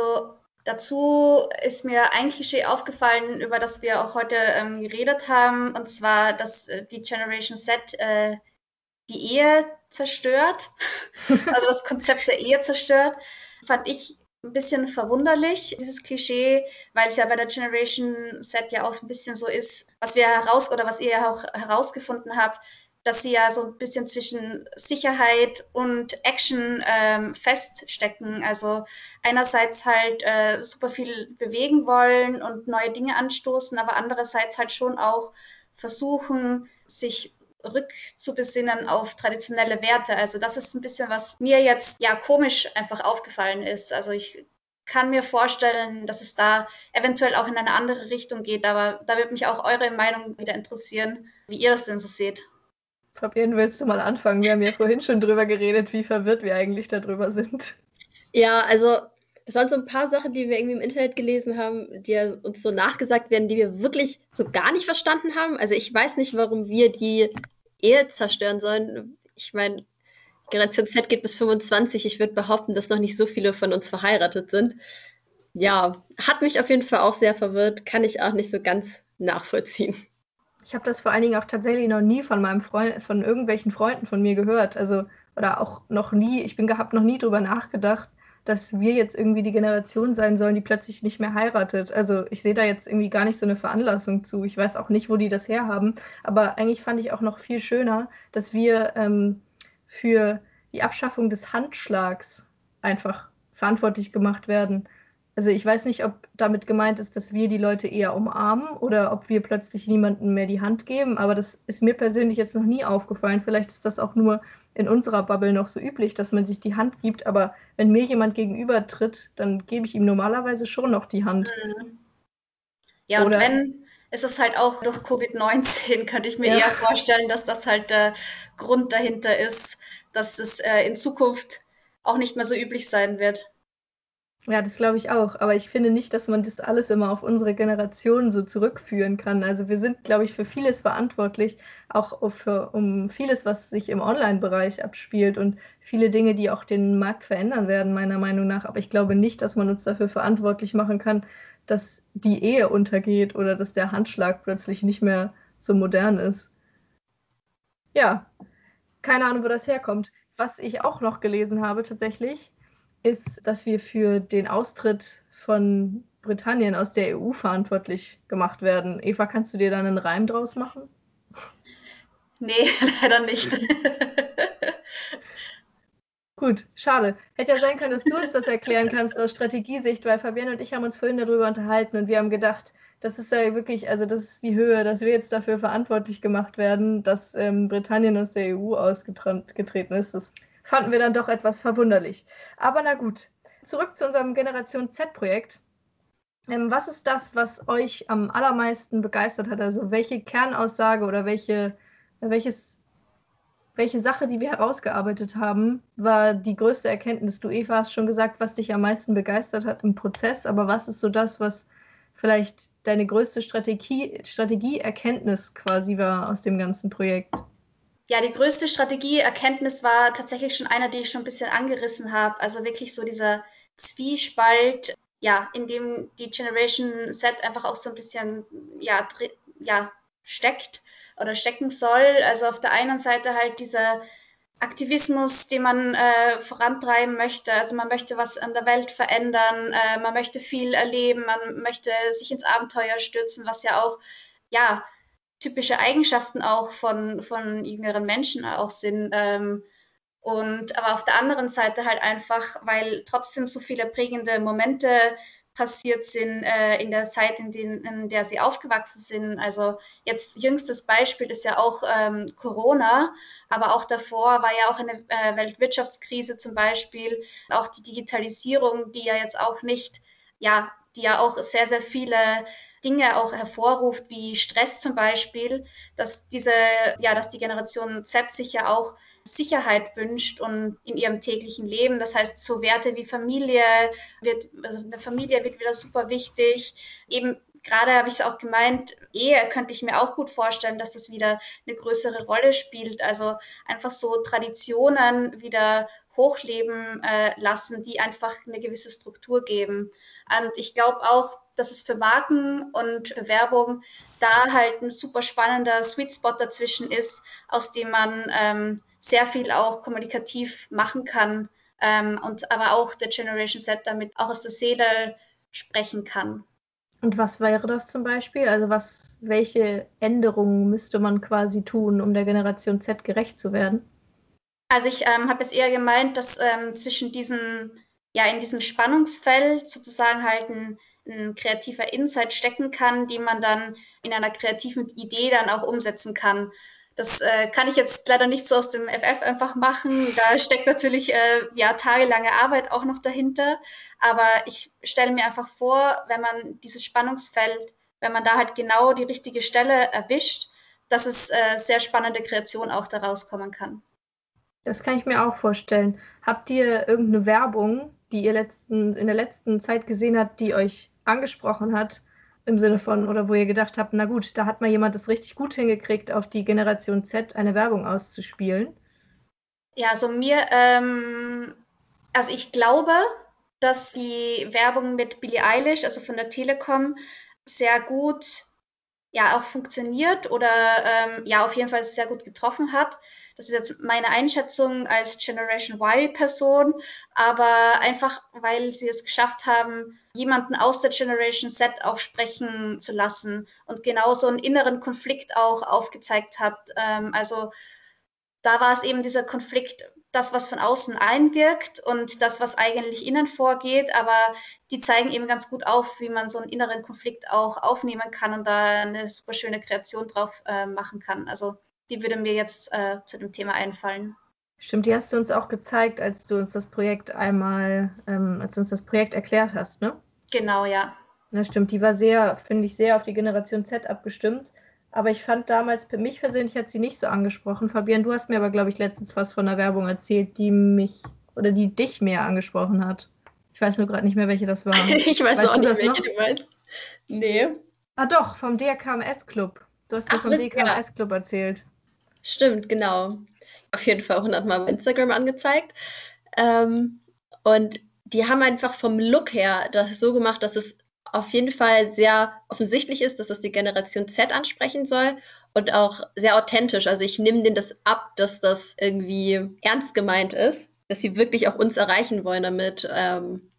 Dazu ist mir ein Klischee aufgefallen, über das wir auch heute ähm, geredet haben, und zwar, dass äh, die Generation Z äh, die Ehe zerstört, also das Konzept der Ehe zerstört. Fand ich ein bisschen verwunderlich, dieses Klischee, weil es ja bei der Generation Z ja auch ein bisschen so ist, was wir heraus oder was ihr auch herausgefunden habt, dass sie ja so ein bisschen zwischen Sicherheit und Action ähm, feststecken. Also einerseits halt äh, super viel bewegen wollen und neue Dinge anstoßen, aber andererseits halt schon auch versuchen, sich rückzubesinnen auf traditionelle Werte. Also das ist ein bisschen, was mir jetzt ja komisch einfach aufgefallen ist. Also ich kann mir vorstellen, dass es da eventuell auch in eine andere Richtung geht, aber da würde mich auch eure Meinung wieder interessieren, wie ihr das denn so seht. Fabienne, willst du mal anfangen? Wir haben ja vorhin schon drüber geredet, wie verwirrt wir eigentlich darüber sind. Ja, also es waren so ein paar Sachen, die wir irgendwie im Internet gelesen haben, die ja uns so nachgesagt werden, die wir wirklich so gar nicht verstanden haben. Also ich weiß nicht, warum wir die Ehe zerstören sollen. Ich meine, Generation Z geht bis 25. Ich würde behaupten, dass noch nicht so viele von uns verheiratet sind. Ja, hat mich auf jeden Fall auch sehr verwirrt, kann ich auch nicht so ganz nachvollziehen. Ich habe das vor allen Dingen auch tatsächlich noch nie von meinem Freund, von irgendwelchen Freunden von mir gehört. Also, oder auch noch nie, ich bin gehabt noch nie drüber nachgedacht, dass wir jetzt irgendwie die Generation sein sollen, die plötzlich nicht mehr heiratet. Also ich sehe da jetzt irgendwie gar nicht so eine Veranlassung zu. Ich weiß auch nicht, wo die das herhaben. Aber eigentlich fand ich auch noch viel schöner, dass wir ähm, für die Abschaffung des Handschlags einfach verantwortlich gemacht werden. Also ich weiß nicht, ob damit gemeint ist, dass wir die Leute eher umarmen oder ob wir plötzlich niemandem mehr die Hand geben, aber das ist mir persönlich jetzt noch nie aufgefallen. Vielleicht ist das auch nur in unserer Bubble noch so üblich, dass man sich die Hand gibt, aber wenn mir jemand gegenüber tritt, dann gebe ich ihm normalerweise schon noch die Hand. Ja, oder und wenn, ist es halt auch durch Covid-19, könnte ich mir ja. eher vorstellen, dass das halt der Grund dahinter ist, dass es äh, in Zukunft auch nicht mehr so üblich sein wird. Ja, das glaube ich auch. Aber ich finde nicht, dass man das alles immer auf unsere Generation so zurückführen kann. Also wir sind, glaube ich, für vieles verantwortlich, auch für, um vieles, was sich im Online-Bereich abspielt und viele Dinge, die auch den Markt verändern werden, meiner Meinung nach. Aber ich glaube nicht, dass man uns dafür verantwortlich machen kann, dass die Ehe untergeht oder dass der Handschlag plötzlich nicht mehr so modern ist. Ja, keine Ahnung, wo das herkommt. Was ich auch noch gelesen habe tatsächlich, ist, dass wir für den Austritt von Britannien aus der EU verantwortlich gemacht werden. Eva, kannst du dir da einen Reim draus machen? Nee, leider nicht. Gut, schade. Hätte ja sein können, dass du uns das erklären kannst aus Strategiesicht, weil Fabienne und ich haben uns vorhin darüber unterhalten und wir haben gedacht, das ist ja wirklich, also das ist die Höhe, dass wir jetzt dafür verantwortlich gemacht werden, dass ähm, Britannien aus der EU ausgetreten ist. Das fanden wir dann doch etwas verwunderlich. Aber na gut, zurück zu unserem Generation Z-Projekt. Ähm, was ist das, was euch am allermeisten begeistert hat? Also welche Kernaussage oder welche, welches, welche Sache, die wir herausgearbeitet haben, war die größte Erkenntnis? Du, Eva, hast schon gesagt, was dich am meisten begeistert hat im Prozess, aber was ist so das, was vielleicht deine größte Strategie, Strategieerkenntnis quasi war aus dem ganzen Projekt? Ja, die größte Strategieerkenntnis war tatsächlich schon einer, die ich schon ein bisschen angerissen habe. Also wirklich so dieser Zwiespalt, ja, in dem die Generation Set einfach auch so ein bisschen, ja, ja, steckt oder stecken soll. Also auf der einen Seite halt dieser Aktivismus, den man äh, vorantreiben möchte. Also man möchte was an der Welt verändern, äh, man möchte viel erleben, man möchte sich ins Abenteuer stürzen, was ja auch, ja, typische Eigenschaften auch von, von jüngeren Menschen auch sind. Ähm, und aber auf der anderen Seite halt einfach, weil trotzdem so viele prägende Momente passiert sind äh, in der Zeit, in, den, in, der sie aufgewachsen sind. Also jetzt jüngstes Beispiel ist ja auch ähm, Corona, aber auch davor war ja auch eine äh, Weltwirtschaftskrise zum Beispiel, auch die Digitalisierung, die ja jetzt auch nicht, ja, die ja auch sehr, sehr viele Dinge auch hervorruft, wie Stress zum Beispiel, dass diese, ja, dass die Generation Z sich ja auch Sicherheit wünscht und in ihrem täglichen Leben. Das heißt, so Werte wie Familie wird, also eine Familie wird wieder super wichtig. Eben gerade habe ich es auch gemeint, Ehe könnte ich mir auch gut vorstellen, dass das wieder eine größere Rolle spielt. Also einfach so Traditionen wieder hochleben äh, lassen, die einfach eine gewisse Struktur geben. Und ich glaube auch, dass es für Marken und Werbung da halt ein super spannender Sweet Spot dazwischen ist, aus dem man ähm, sehr viel auch kommunikativ machen kann ähm, und aber auch der Generation Z damit auch aus der Seele sprechen kann. Und was wäre das zum Beispiel? Also was, welche Änderungen müsste man quasi tun, um der Generation Z gerecht zu werden? Also ich ähm, habe es eher gemeint, dass ähm, zwischen diesen, ja, in diesem Spannungsfeld sozusagen halt ein, ein, kreativer Insight stecken kann, die man dann in einer kreativen Idee dann auch umsetzen kann. Das äh, kann ich jetzt leider nicht so aus dem FF einfach machen. Da steckt natürlich äh, ja tagelange Arbeit auch noch dahinter. Aber ich stelle mir einfach vor, wenn man dieses Spannungsfeld, wenn man da halt genau die richtige Stelle erwischt, dass es äh, sehr spannende Kreation auch daraus kommen kann. Das kann ich mir auch vorstellen. Habt ihr irgendeine Werbung, die ihr letzten, in der letzten Zeit gesehen habt, die euch angesprochen hat, im Sinne von, oder wo ihr gedacht habt, na gut, da hat mal jemand das richtig gut hingekriegt, auf die Generation Z eine Werbung auszuspielen? Ja, also mir, ähm, also ich glaube, dass die Werbung mit Billie Eilish, also von der Telekom, sehr gut ja auch funktioniert oder ähm, ja auf jeden Fall sehr gut getroffen hat. Das ist jetzt meine Einschätzung als Generation Y-Person, aber einfach, weil sie es geschafft haben, jemanden aus der Generation Z auch sprechen zu lassen und genau so einen inneren Konflikt auch aufgezeigt hat. Ähm, also da war es eben dieser Konflikt, das, was von außen einwirkt und das, was eigentlich innen vorgeht. Aber die zeigen eben ganz gut auf, wie man so einen inneren Konflikt auch aufnehmen kann und da eine super schöne Kreation drauf äh, machen kann. Also die würde mir jetzt äh, zu dem Thema einfallen. Stimmt, die hast du uns auch gezeigt, als du uns das Projekt einmal, ähm, als du uns das Projekt erklärt hast, ne? Genau, ja. Na stimmt, die war sehr, finde ich, sehr auf die Generation Z abgestimmt. Aber ich fand damals, für mich persönlich hat sie nicht so angesprochen. Fabian, du hast mir aber, glaube ich, letztens was von der Werbung erzählt, die mich oder die dich mehr angesprochen hat. Ich weiß nur gerade nicht mehr, welche das war. ich weiß weißt auch nicht, welche noch? du meinst. Nee. Ah doch, vom DKMS Club. Du hast mir vom DKMS Club erzählt. Stimmt, genau. Auf jeden Fall 100 Mal auf Instagram angezeigt. Ähm, und die haben einfach vom Look her das so gemacht, dass es auf jeden Fall sehr offensichtlich ist, dass das die Generation Z ansprechen soll und auch sehr authentisch. Also ich nehme denen das ab, dass das irgendwie ernst gemeint ist, dass sie wirklich auch uns erreichen wollen damit. Ähm,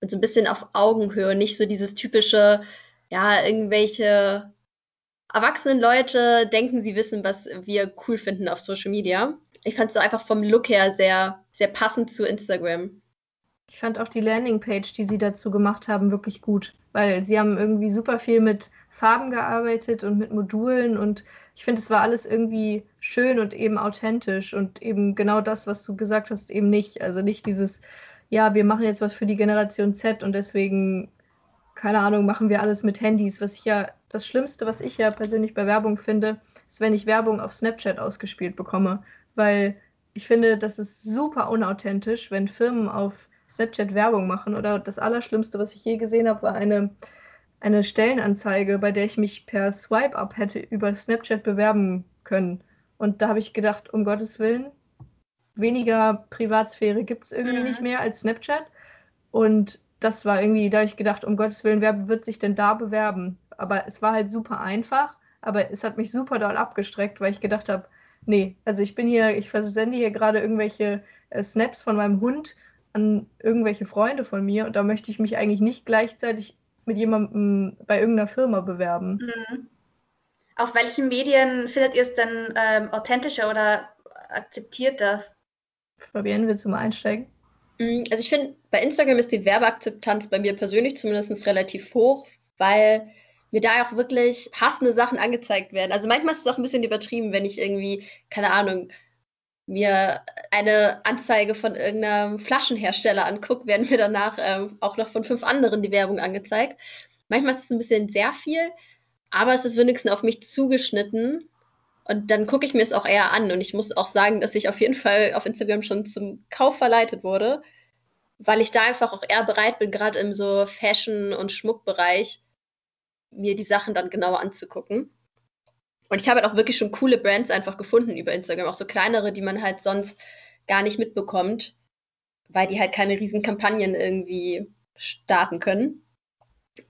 und so ein bisschen auf Augenhöhe, nicht so dieses typische, ja, irgendwelche erwachsenen Leute denken, sie wissen, was wir cool finden auf Social Media. Ich fand es einfach vom Look her sehr, sehr passend zu Instagram. Ich fand auch die Landingpage, die sie dazu gemacht haben, wirklich gut, weil sie haben irgendwie super viel mit Farben gearbeitet und mit Modulen und ich finde, es war alles irgendwie schön und eben authentisch und eben genau das, was du gesagt hast, eben nicht. Also nicht dieses, ja, wir machen jetzt was für die Generation Z und deswegen, keine Ahnung, machen wir alles mit Handys. Was ich ja, das Schlimmste, was ich ja persönlich bei Werbung finde, ist, wenn ich Werbung auf Snapchat ausgespielt bekomme, weil ich finde, das ist super unauthentisch, wenn Firmen auf Snapchat Werbung machen. Oder das Allerschlimmste, was ich je gesehen habe, war eine, eine Stellenanzeige, bei der ich mich per Swipe-Up hätte über Snapchat bewerben können. Und da habe ich gedacht, um Gottes Willen, weniger Privatsphäre gibt es irgendwie mhm. nicht mehr als Snapchat. Und das war irgendwie, da habe ich gedacht, um Gottes Willen, wer wird sich denn da bewerben? Aber es war halt super einfach, aber es hat mich super doll abgestreckt, weil ich gedacht habe, nee, also ich bin hier, ich versende hier gerade irgendwelche äh, Snaps von meinem Hund an irgendwelche Freunde von mir und da möchte ich mich eigentlich nicht gleichzeitig mit jemandem bei irgendeiner Firma bewerben. Mhm. Auf welchen Medien findet ihr es denn ähm, authentischer oder akzeptierter? Fabienne, willst du mal einsteigen? Mm, also ich finde, bei Instagram ist die Werbeakzeptanz bei mir persönlich zumindest relativ hoch, weil mir da auch wirklich passende Sachen angezeigt werden. Also manchmal ist es auch ein bisschen übertrieben, wenn ich irgendwie, keine Ahnung, mir eine Anzeige von irgendeinem Flaschenhersteller angucke, werden mir danach ähm, auch noch von fünf anderen die Werbung angezeigt. Manchmal ist es ein bisschen sehr viel, aber es ist wenigstens auf mich zugeschnitten und dann gucke ich mir es auch eher an. Und ich muss auch sagen, dass ich auf jeden Fall auf Instagram schon zum Kauf verleitet wurde, weil ich da einfach auch eher bereit bin, gerade im so Fashion- und Schmuckbereich, mir die Sachen dann genauer anzugucken. Und ich habe halt auch wirklich schon coole Brands einfach gefunden über Instagram, auch so kleinere, die man halt sonst gar nicht mitbekommt, weil die halt keine riesen Kampagnen irgendwie starten können.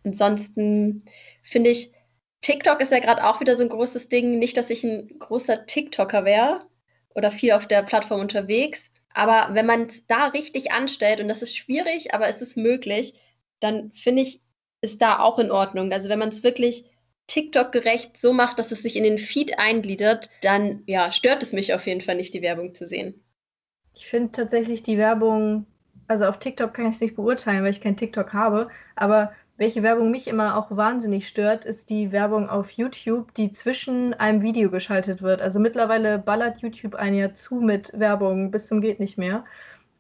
Ansonsten finde ich, TikTok ist ja gerade auch wieder so ein großes Ding. Nicht, dass ich ein großer TikToker wäre oder viel auf der Plattform unterwegs. Aber wenn man es da richtig anstellt, und das ist schwierig, aber es ist möglich, dann finde ich, ist da auch in Ordnung. Also wenn man es wirklich TikTok-gerecht so macht, dass es sich in den Feed eingliedert, dann ja, stört es mich auf jeden Fall nicht, die Werbung zu sehen. Ich finde tatsächlich die Werbung, also auf TikTok kann ich es nicht beurteilen, weil ich kein TikTok habe, aber welche Werbung mich immer auch wahnsinnig stört, ist die Werbung auf YouTube, die zwischen einem Video geschaltet wird. Also mittlerweile ballert YouTube ein Jahr zu mit Werbung bis zum geht nicht mehr.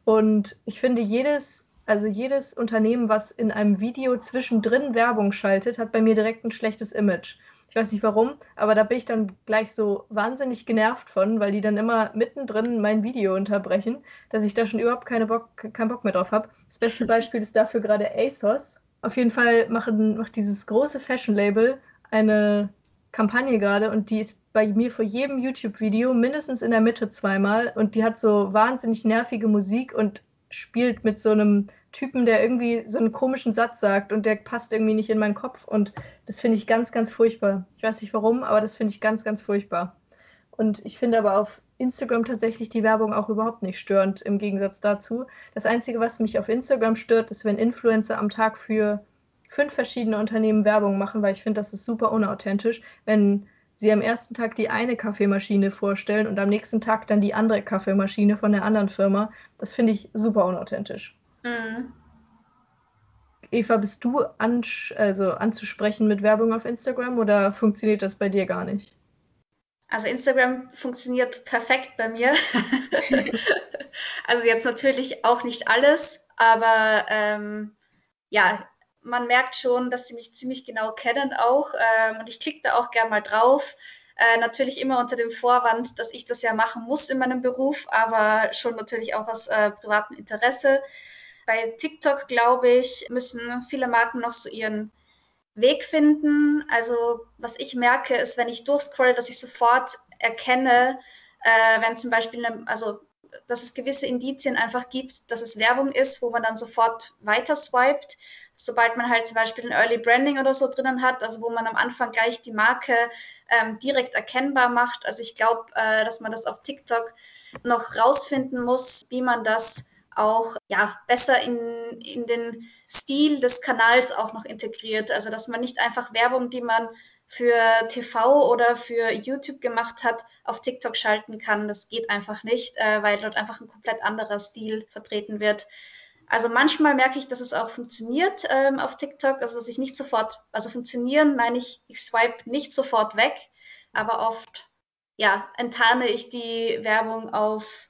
Und ich finde, jedes also jedes Unternehmen, was in einem Video zwischendrin Werbung schaltet, hat bei mir direkt ein schlechtes Image. Ich weiß nicht warum, aber da bin ich dann gleich so wahnsinnig genervt von, weil die dann immer mittendrin mein Video unterbrechen, dass ich da schon überhaupt keine Bock, keinen Bock mehr drauf habe. Das beste Beispiel ist dafür gerade ASOS. Auf jeden Fall machen, macht dieses große Fashion-Label eine Kampagne gerade und die ist bei mir vor jedem YouTube-Video mindestens in der Mitte zweimal und die hat so wahnsinnig nervige Musik und spielt mit so einem Typen, der irgendwie so einen komischen Satz sagt und der passt irgendwie nicht in meinen Kopf. Und das finde ich ganz, ganz furchtbar. Ich weiß nicht warum, aber das finde ich ganz, ganz furchtbar. Und ich finde aber auf Instagram tatsächlich die Werbung auch überhaupt nicht störend im Gegensatz dazu. Das Einzige, was mich auf Instagram stört, ist, wenn Influencer am Tag für fünf verschiedene Unternehmen Werbung machen, weil ich finde, das ist super unauthentisch. Wenn sie am ersten Tag die eine Kaffeemaschine vorstellen und am nächsten Tag dann die andere Kaffeemaschine von der anderen Firma. Das finde ich super unauthentisch. Mhm. Eva, bist du an, also anzusprechen mit Werbung auf Instagram oder funktioniert das bei dir gar nicht? Also Instagram funktioniert perfekt bei mir. also jetzt natürlich auch nicht alles, aber ähm, ja, man merkt schon, dass sie mich ziemlich genau kennen auch. Ähm, und ich klicke da auch gerne mal drauf. Äh, natürlich immer unter dem Vorwand, dass ich das ja machen muss in meinem Beruf, aber schon natürlich auch aus äh, privatem Interesse. Bei TikTok, glaube ich, müssen viele Marken noch so ihren Weg finden. Also was ich merke, ist, wenn ich durchscrolle, dass ich sofort erkenne, äh, wenn zum Beispiel, eine, also dass es gewisse Indizien einfach gibt, dass es Werbung ist, wo man dann sofort weiter swiped. Sobald man halt zum Beispiel ein Early Branding oder so drinnen hat, also wo man am Anfang gleich die Marke ähm, direkt erkennbar macht. Also ich glaube, äh, dass man das auf TikTok noch rausfinden muss, wie man das auch ja, besser in, in den Stil des Kanals auch noch integriert. Also dass man nicht einfach Werbung, die man für TV oder für YouTube gemacht hat, auf TikTok schalten kann. Das geht einfach nicht, äh, weil dort einfach ein komplett anderer Stil vertreten wird. Also manchmal merke ich, dass es auch funktioniert ähm, auf TikTok, also dass ich nicht sofort, also funktionieren meine ich, ich swipe nicht sofort weg, aber oft ja, enttarne ich die Werbung auf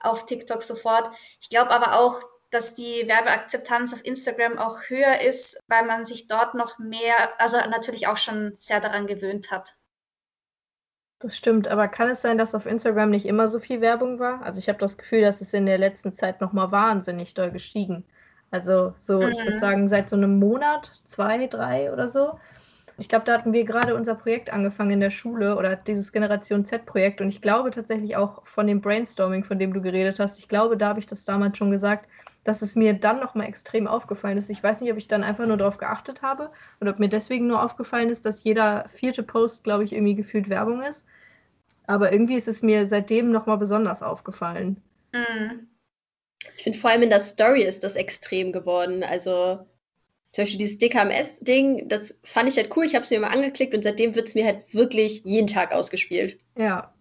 auf TikTok sofort. Ich glaube aber auch, dass die Werbeakzeptanz auf Instagram auch höher ist, weil man sich dort noch mehr, also natürlich auch schon sehr daran gewöhnt hat. Das stimmt, aber kann es sein, dass auf Instagram nicht immer so viel Werbung war? Also ich habe das Gefühl, dass es in der letzten Zeit nochmal wahnsinnig doll gestiegen. Also so, mhm. ich würde sagen, seit so einem Monat, zwei, drei oder so, ich glaube, da hatten wir gerade unser Projekt angefangen in der Schule oder dieses Generation Z-Projekt. Und ich glaube tatsächlich auch von dem Brainstorming, von dem du geredet hast, ich glaube, da habe ich das damals schon gesagt, dass es mir dann nochmal extrem aufgefallen ist. Ich weiß nicht, ob ich dann einfach nur darauf geachtet habe oder ob mir deswegen nur aufgefallen ist, dass jeder vierte Post, glaube ich, irgendwie gefühlt Werbung ist. Aber irgendwie ist es mir seitdem nochmal besonders aufgefallen. Mhm. Ich finde vor allem in der Story ist das extrem geworden. Also zum Beispiel dieses DKMS-Ding, das fand ich halt cool. Ich habe es mir immer angeklickt und seitdem wird es mir halt wirklich jeden Tag ausgespielt. Ja.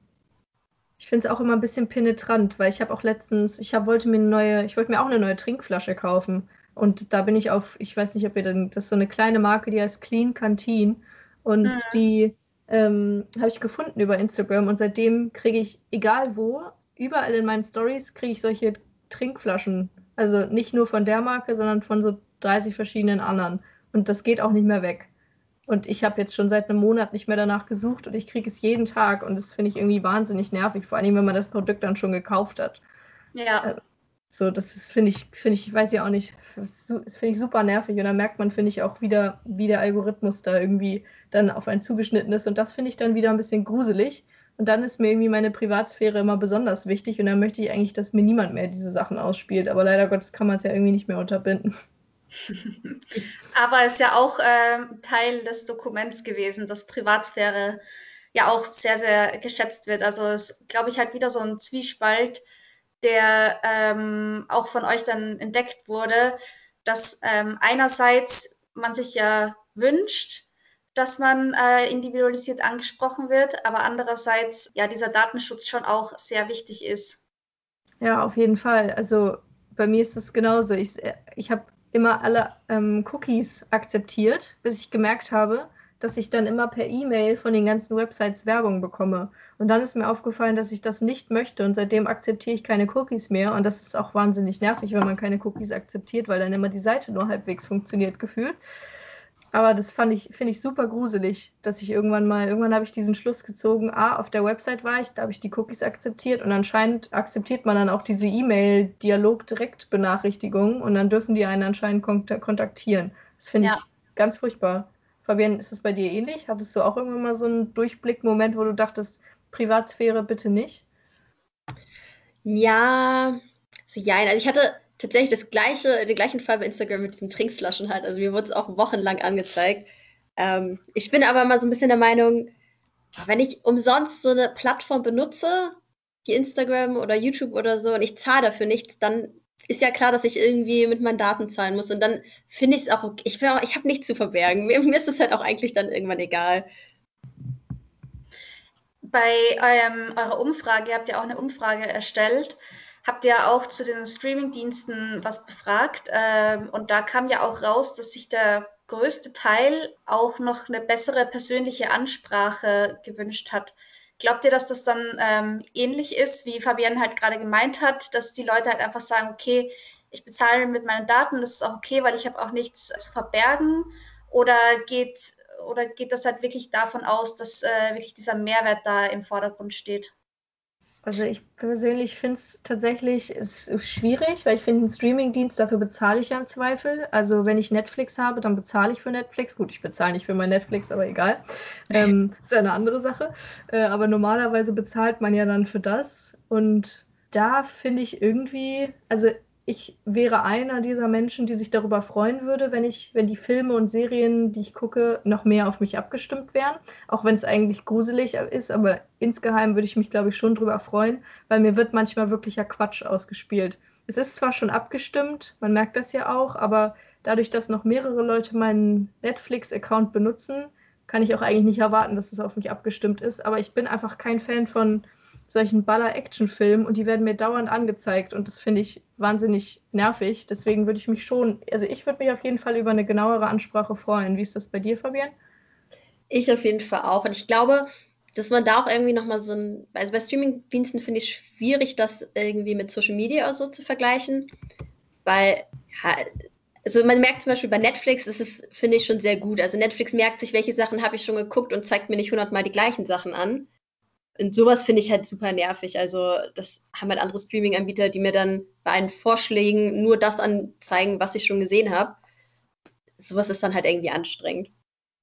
Ich finde es auch immer ein bisschen penetrant, weil ich habe auch letztens, ich hab, wollte mir eine neue, ich wollte mir auch eine neue Trinkflasche kaufen. Und da bin ich auf, ich weiß nicht, ob ihr dann, das ist so eine kleine Marke, die heißt Clean Canteen. Und mhm. die ähm, habe ich gefunden über Instagram. Und seitdem kriege ich, egal wo, überall in meinen Stories kriege ich solche Trinkflaschen. Also nicht nur von der Marke, sondern von so 30 verschiedenen anderen. Und das geht auch nicht mehr weg. Und ich habe jetzt schon seit einem Monat nicht mehr danach gesucht und ich kriege es jeden Tag und das finde ich irgendwie wahnsinnig nervig, vor allem wenn man das Produkt dann schon gekauft hat. Ja. Äh, so, das finde ich, finde ich, weiß ich auch nicht, das finde ich super nervig und da merkt man, finde ich, auch wieder, wie der Algorithmus da irgendwie dann auf einen zugeschnitten ist und das finde ich dann wieder ein bisschen gruselig und dann ist mir irgendwie meine Privatsphäre immer besonders wichtig und dann möchte ich eigentlich, dass mir niemand mehr diese Sachen ausspielt, aber leider Gottes kann man es ja irgendwie nicht mehr unterbinden. Aber es ist ja auch äh, Teil des Dokuments gewesen, dass Privatsphäre ja auch sehr, sehr geschätzt wird. Also es glaube ich halt wieder so ein Zwiespalt, der ähm, auch von euch dann entdeckt wurde, dass ähm, einerseits man sich ja wünscht, dass man äh, individualisiert angesprochen wird, aber andererseits ja dieser Datenschutz schon auch sehr wichtig ist. Ja, auf jeden Fall. Also bei mir ist es genauso. Ich, äh, ich habe immer alle ähm, Cookies akzeptiert, bis ich gemerkt habe, dass ich dann immer per E-Mail von den ganzen Websites Werbung bekomme. Und dann ist mir aufgefallen, dass ich das nicht möchte und seitdem akzeptiere ich keine Cookies mehr. Und das ist auch wahnsinnig nervig, wenn man keine Cookies akzeptiert, weil dann immer die Seite nur halbwegs funktioniert gefühlt. Aber das fand ich, finde ich super gruselig, dass ich irgendwann mal, irgendwann habe ich diesen Schluss gezogen, ah, auf der Website war ich, da habe ich die Cookies akzeptiert und anscheinend akzeptiert man dann auch diese E-Mail-Dialog-Direktbenachrichtigungen und dann dürfen die einen anscheinend kontaktieren. Das finde ja. ich ganz furchtbar. Fabian, ist das bei dir ähnlich? Hattest du auch irgendwann mal so einen Durchblick-Moment, wo du dachtest, Privatsphäre bitte nicht? Ja, so ja, also ich hatte tatsächlich das gleiche, den gleichen Fall bei Instagram mit diesen Trinkflaschen halt. Also mir wurde es auch wochenlang angezeigt. Ähm, ich bin aber mal so ein bisschen der Meinung, wenn ich umsonst so eine Plattform benutze, wie Instagram oder YouTube oder so, und ich zahle dafür nichts, dann ist ja klar, dass ich irgendwie mit meinen Daten zahlen muss. Und dann finde ich es auch okay. Ich, ich habe nichts zu verbergen. Mir, mir ist es halt auch eigentlich dann irgendwann egal. bei eurem, eurer Umfrage, ihr habt ja auch eine Umfrage erstellt, habt ihr auch zu den Streaming-Diensten was befragt. Ähm, und da kam ja auch raus, dass sich der größte Teil auch noch eine bessere persönliche Ansprache gewünscht hat. Glaubt ihr, dass das dann ähm, ähnlich ist, wie Fabienne halt gerade gemeint hat, dass die Leute halt einfach sagen, okay, ich bezahle mit meinen Daten, das ist auch okay, weil ich habe auch nichts zu verbergen? Oder geht, oder geht das halt wirklich davon aus, dass äh, wirklich dieser Mehrwert da im Vordergrund steht? Also ich persönlich finde es tatsächlich ist schwierig, weil ich finde, einen Streamingdienst, dafür bezahle ich ja im Zweifel. Also wenn ich Netflix habe, dann bezahle ich für Netflix. Gut, ich bezahle nicht für mein Netflix, aber egal. Ähm, ist ja eine andere Sache. Äh, aber normalerweise bezahlt man ja dann für das. Und da finde ich irgendwie, also ich wäre einer dieser Menschen, die sich darüber freuen würde, wenn ich, wenn die Filme und Serien, die ich gucke, noch mehr auf mich abgestimmt wären. Auch wenn es eigentlich gruselig ist, aber insgeheim würde ich mich, glaube ich, schon darüber freuen, weil mir wird manchmal wirklicher Quatsch ausgespielt. Es ist zwar schon abgestimmt, man merkt das ja auch, aber dadurch, dass noch mehrere Leute meinen Netflix-Account benutzen, kann ich auch eigentlich nicht erwarten, dass es auf mich abgestimmt ist. Aber ich bin einfach kein Fan von solchen Baller-Action-Filmen und die werden mir dauernd angezeigt und das finde ich wahnsinnig nervig. Deswegen würde ich mich schon, also ich würde mich auf jeden Fall über eine genauere Ansprache freuen. Wie ist das bei dir, Fabian? Ich auf jeden Fall auch. Und ich glaube, dass man da auch irgendwie nochmal so ein, also bei Streaming-Diensten finde ich schwierig, das irgendwie mit Social Media oder so zu vergleichen, weil, also man merkt zum Beispiel bei Netflix, das ist, finde ich, schon sehr gut. Also Netflix merkt sich, welche Sachen habe ich schon geguckt und zeigt mir nicht hundertmal die gleichen Sachen an. Und sowas finde ich halt super nervig. Also, das haben halt andere Streaming-Anbieter, die mir dann bei einen Vorschlägen nur das anzeigen, was ich schon gesehen habe. Sowas ist dann halt irgendwie anstrengend.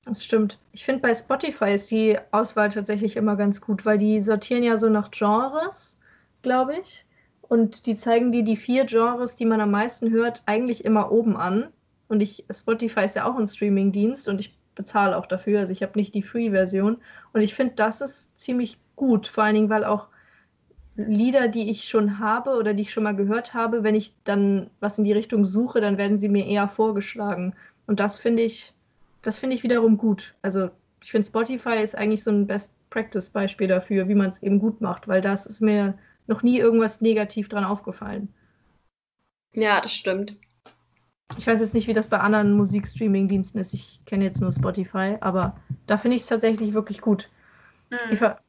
Das stimmt. Ich finde, bei Spotify ist die Auswahl tatsächlich immer ganz gut, weil die sortieren ja so nach Genres, glaube ich. Und die zeigen dir die vier Genres, die man am meisten hört, eigentlich immer oben an. Und ich, Spotify ist ja auch ein Streaming-Dienst und ich bezahle auch dafür. Also ich habe nicht die Free-Version. Und ich finde, das ist ziemlich gut. Vor allen Dingen, weil auch Lieder, die ich schon habe oder die ich schon mal gehört habe, wenn ich dann was in die Richtung suche, dann werden sie mir eher vorgeschlagen. Und das finde ich, das finde ich wiederum gut. Also ich finde Spotify ist eigentlich so ein Best Practice Beispiel dafür, wie man es eben gut macht, weil das ist mir noch nie irgendwas negativ dran aufgefallen. Ja, das stimmt. Ich weiß jetzt nicht, wie das bei anderen Musikstreaming-Diensten ist. Ich kenne jetzt nur Spotify, aber da finde ich es tatsächlich wirklich gut. Mhm. Eva,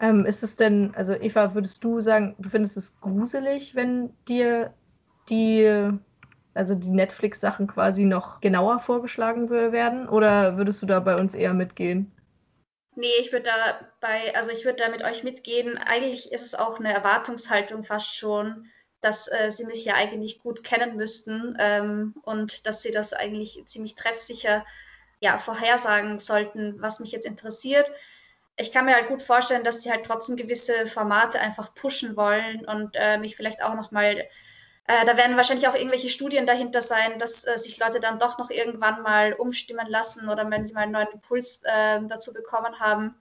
ähm, ist es denn, also Eva, würdest du sagen, du findest es gruselig, wenn dir die, also die Netflix-Sachen quasi noch genauer vorgeschlagen werden? Oder würdest du da bei uns eher mitgehen? Nee, ich würde da bei, also ich würde da mit euch mitgehen. Eigentlich ist es auch eine Erwartungshaltung fast schon, dass äh, sie mich ja eigentlich gut kennen müssten ähm, und dass sie das eigentlich ziemlich treffsicher ja, vorhersagen sollten, was mich jetzt interessiert ich kann mir halt gut vorstellen, dass sie halt trotzdem gewisse Formate einfach pushen wollen und äh, mich vielleicht auch nochmal, äh, da werden wahrscheinlich auch irgendwelche Studien dahinter sein, dass äh, sich Leute dann doch noch irgendwann mal umstimmen lassen oder wenn sie mal einen neuen Impuls äh, dazu bekommen haben.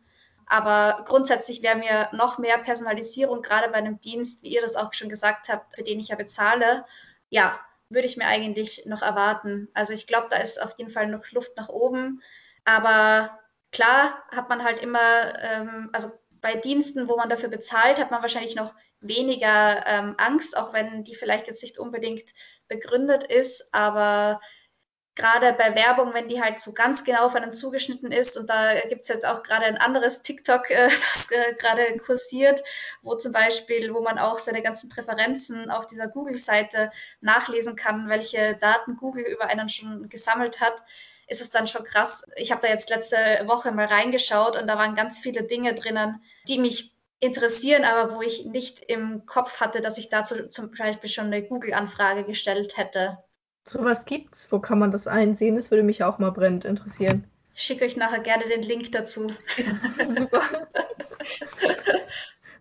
Aber grundsätzlich wäre mir noch mehr Personalisierung, gerade bei einem Dienst, wie ihr das auch schon gesagt habt, für den ich ja bezahle, ja, würde ich mir eigentlich noch erwarten. Also ich glaube, da ist auf jeden Fall noch Luft nach oben. Aber Klar hat man halt immer, ähm, also bei Diensten, wo man dafür bezahlt, hat man wahrscheinlich noch weniger ähm, Angst, auch wenn die vielleicht jetzt nicht unbedingt begründet ist. Aber gerade bei Werbung, wenn die halt so ganz genau auf einen zugeschnitten ist, und da gibt es jetzt auch gerade ein anderes TikTok, äh, das äh, gerade kursiert, wo zum Beispiel, wo man auch seine ganzen Präferenzen auf dieser Google-Seite nachlesen kann, welche Daten Google über einen schon gesammelt hat ist es dann schon krass. Ich habe da jetzt letzte Woche mal reingeschaut und da waren ganz viele Dinge drinnen, die mich interessieren, aber wo ich nicht im Kopf hatte, dass ich dazu zum Beispiel schon eine Google-Anfrage gestellt hätte. So was gibt's? Wo kann man das einsehen? Das würde mich auch mal brennend interessieren. Ich schicke euch nachher gerne den Link dazu. Super.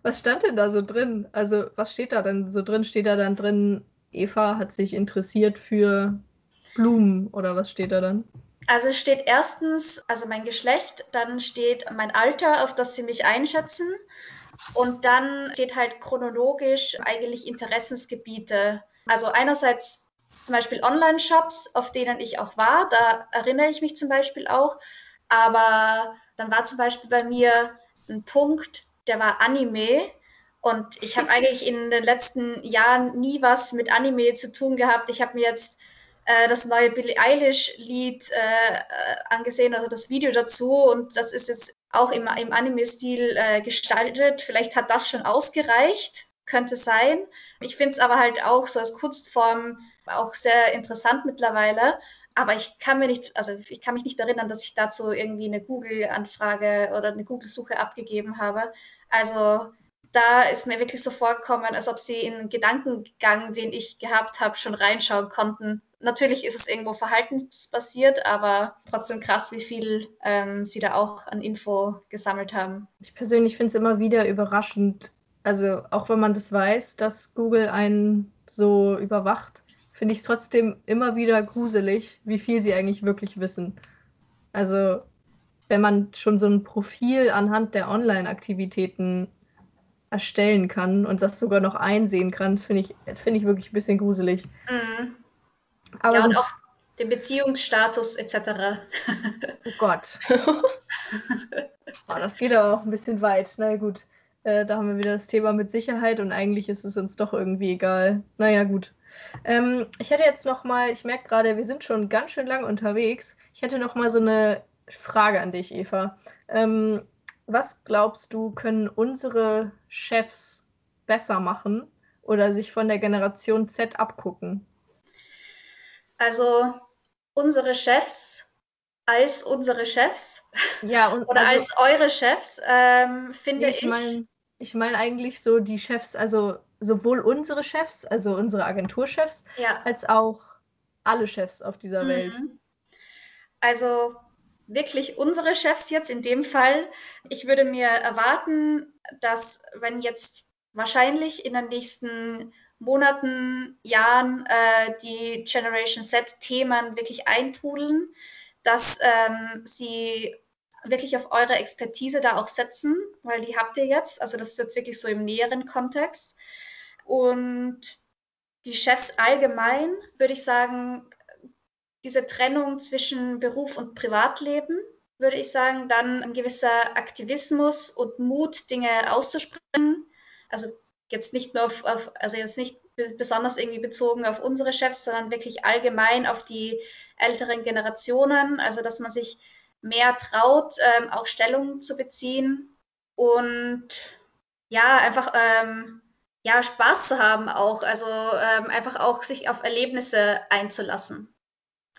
was stand denn da so drin? Also, was steht da denn so drin? Steht da dann drin, Eva hat sich interessiert für Blumen oder was steht da dann? Also es steht erstens, also mein Geschlecht, dann steht mein Alter, auf das sie mich einschätzen. Und dann steht halt chronologisch eigentlich Interessensgebiete. Also einerseits zum Beispiel Online-Shops, auf denen ich auch war, da erinnere ich mich zum Beispiel auch. Aber dann war zum Beispiel bei mir ein Punkt, der war Anime. Und ich habe eigentlich in den letzten Jahren nie was mit Anime zu tun gehabt. Ich habe mir jetzt äh, das neue Billie Eilish-Lied äh, äh, angesehen, also das Video dazu. Und das ist jetzt auch im, im Anime-Stil äh, gestaltet. Vielleicht hat das schon ausgereicht, könnte sein. Ich finde es aber halt auch so als Kunstform auch sehr interessant mittlerweile. Aber ich kann mir nicht, also ich kann mich nicht erinnern, dass ich dazu irgendwie eine Google-Anfrage oder eine Google-Suche abgegeben habe. Also da ist mir wirklich so vorgekommen, als ob sie in den Gedankengang, den ich gehabt habe, schon reinschauen konnten. Natürlich ist es irgendwo verhaltensbasiert, aber trotzdem krass, wie viel ähm, sie da auch an Info gesammelt haben. Ich persönlich finde es immer wieder überraschend, also auch wenn man das weiß, dass Google einen so überwacht, finde ich es trotzdem immer wieder gruselig, wie viel sie eigentlich wirklich wissen. Also, wenn man schon so ein Profil anhand der Online-Aktivitäten erstellen kann und das sogar noch einsehen kann, das finde ich, find ich wirklich ein bisschen gruselig. Mhm. Aber ja, und auch den Beziehungsstatus etc. oh Gott. oh, das geht aber auch ein bisschen weit. Na gut, äh, da haben wir wieder das Thema mit Sicherheit und eigentlich ist es uns doch irgendwie egal. Naja, gut. Ähm, ich hätte jetzt noch mal, ich merke gerade, wir sind schon ganz schön lang unterwegs. Ich hätte noch mal so eine Frage an dich, Eva. Ähm, was glaubst du, können unsere Chefs besser machen oder sich von der Generation Z abgucken? Also unsere Chefs als unsere Chefs ja, und oder also, als eure Chefs, ähm, finde ich. Ich meine ich mein eigentlich so die Chefs, also sowohl unsere Chefs, also unsere Agenturchefs, ja. als auch alle Chefs auf dieser mhm. Welt. Also wirklich unsere Chefs jetzt in dem Fall. Ich würde mir erwarten, dass wenn jetzt wahrscheinlich in den nächsten Monaten, Jahren äh, die Generation Z-Themen wirklich eintrudeln, dass ähm, sie wirklich auf eure Expertise da auch setzen, weil die habt ihr jetzt. Also das ist jetzt wirklich so im näheren Kontext. Und die Chefs allgemein, würde ich sagen, diese Trennung zwischen Beruf und Privatleben, würde ich sagen, dann ein gewisser Aktivismus und Mut, Dinge auszusprechen. Also jetzt nicht nur auf, auf, also jetzt nicht besonders irgendwie bezogen auf unsere Chefs, sondern wirklich allgemein auf die älteren Generationen. Also dass man sich mehr traut, ähm, auch Stellung zu beziehen und ja, einfach ähm, ja, Spaß zu haben auch, also ähm, einfach auch sich auf Erlebnisse einzulassen.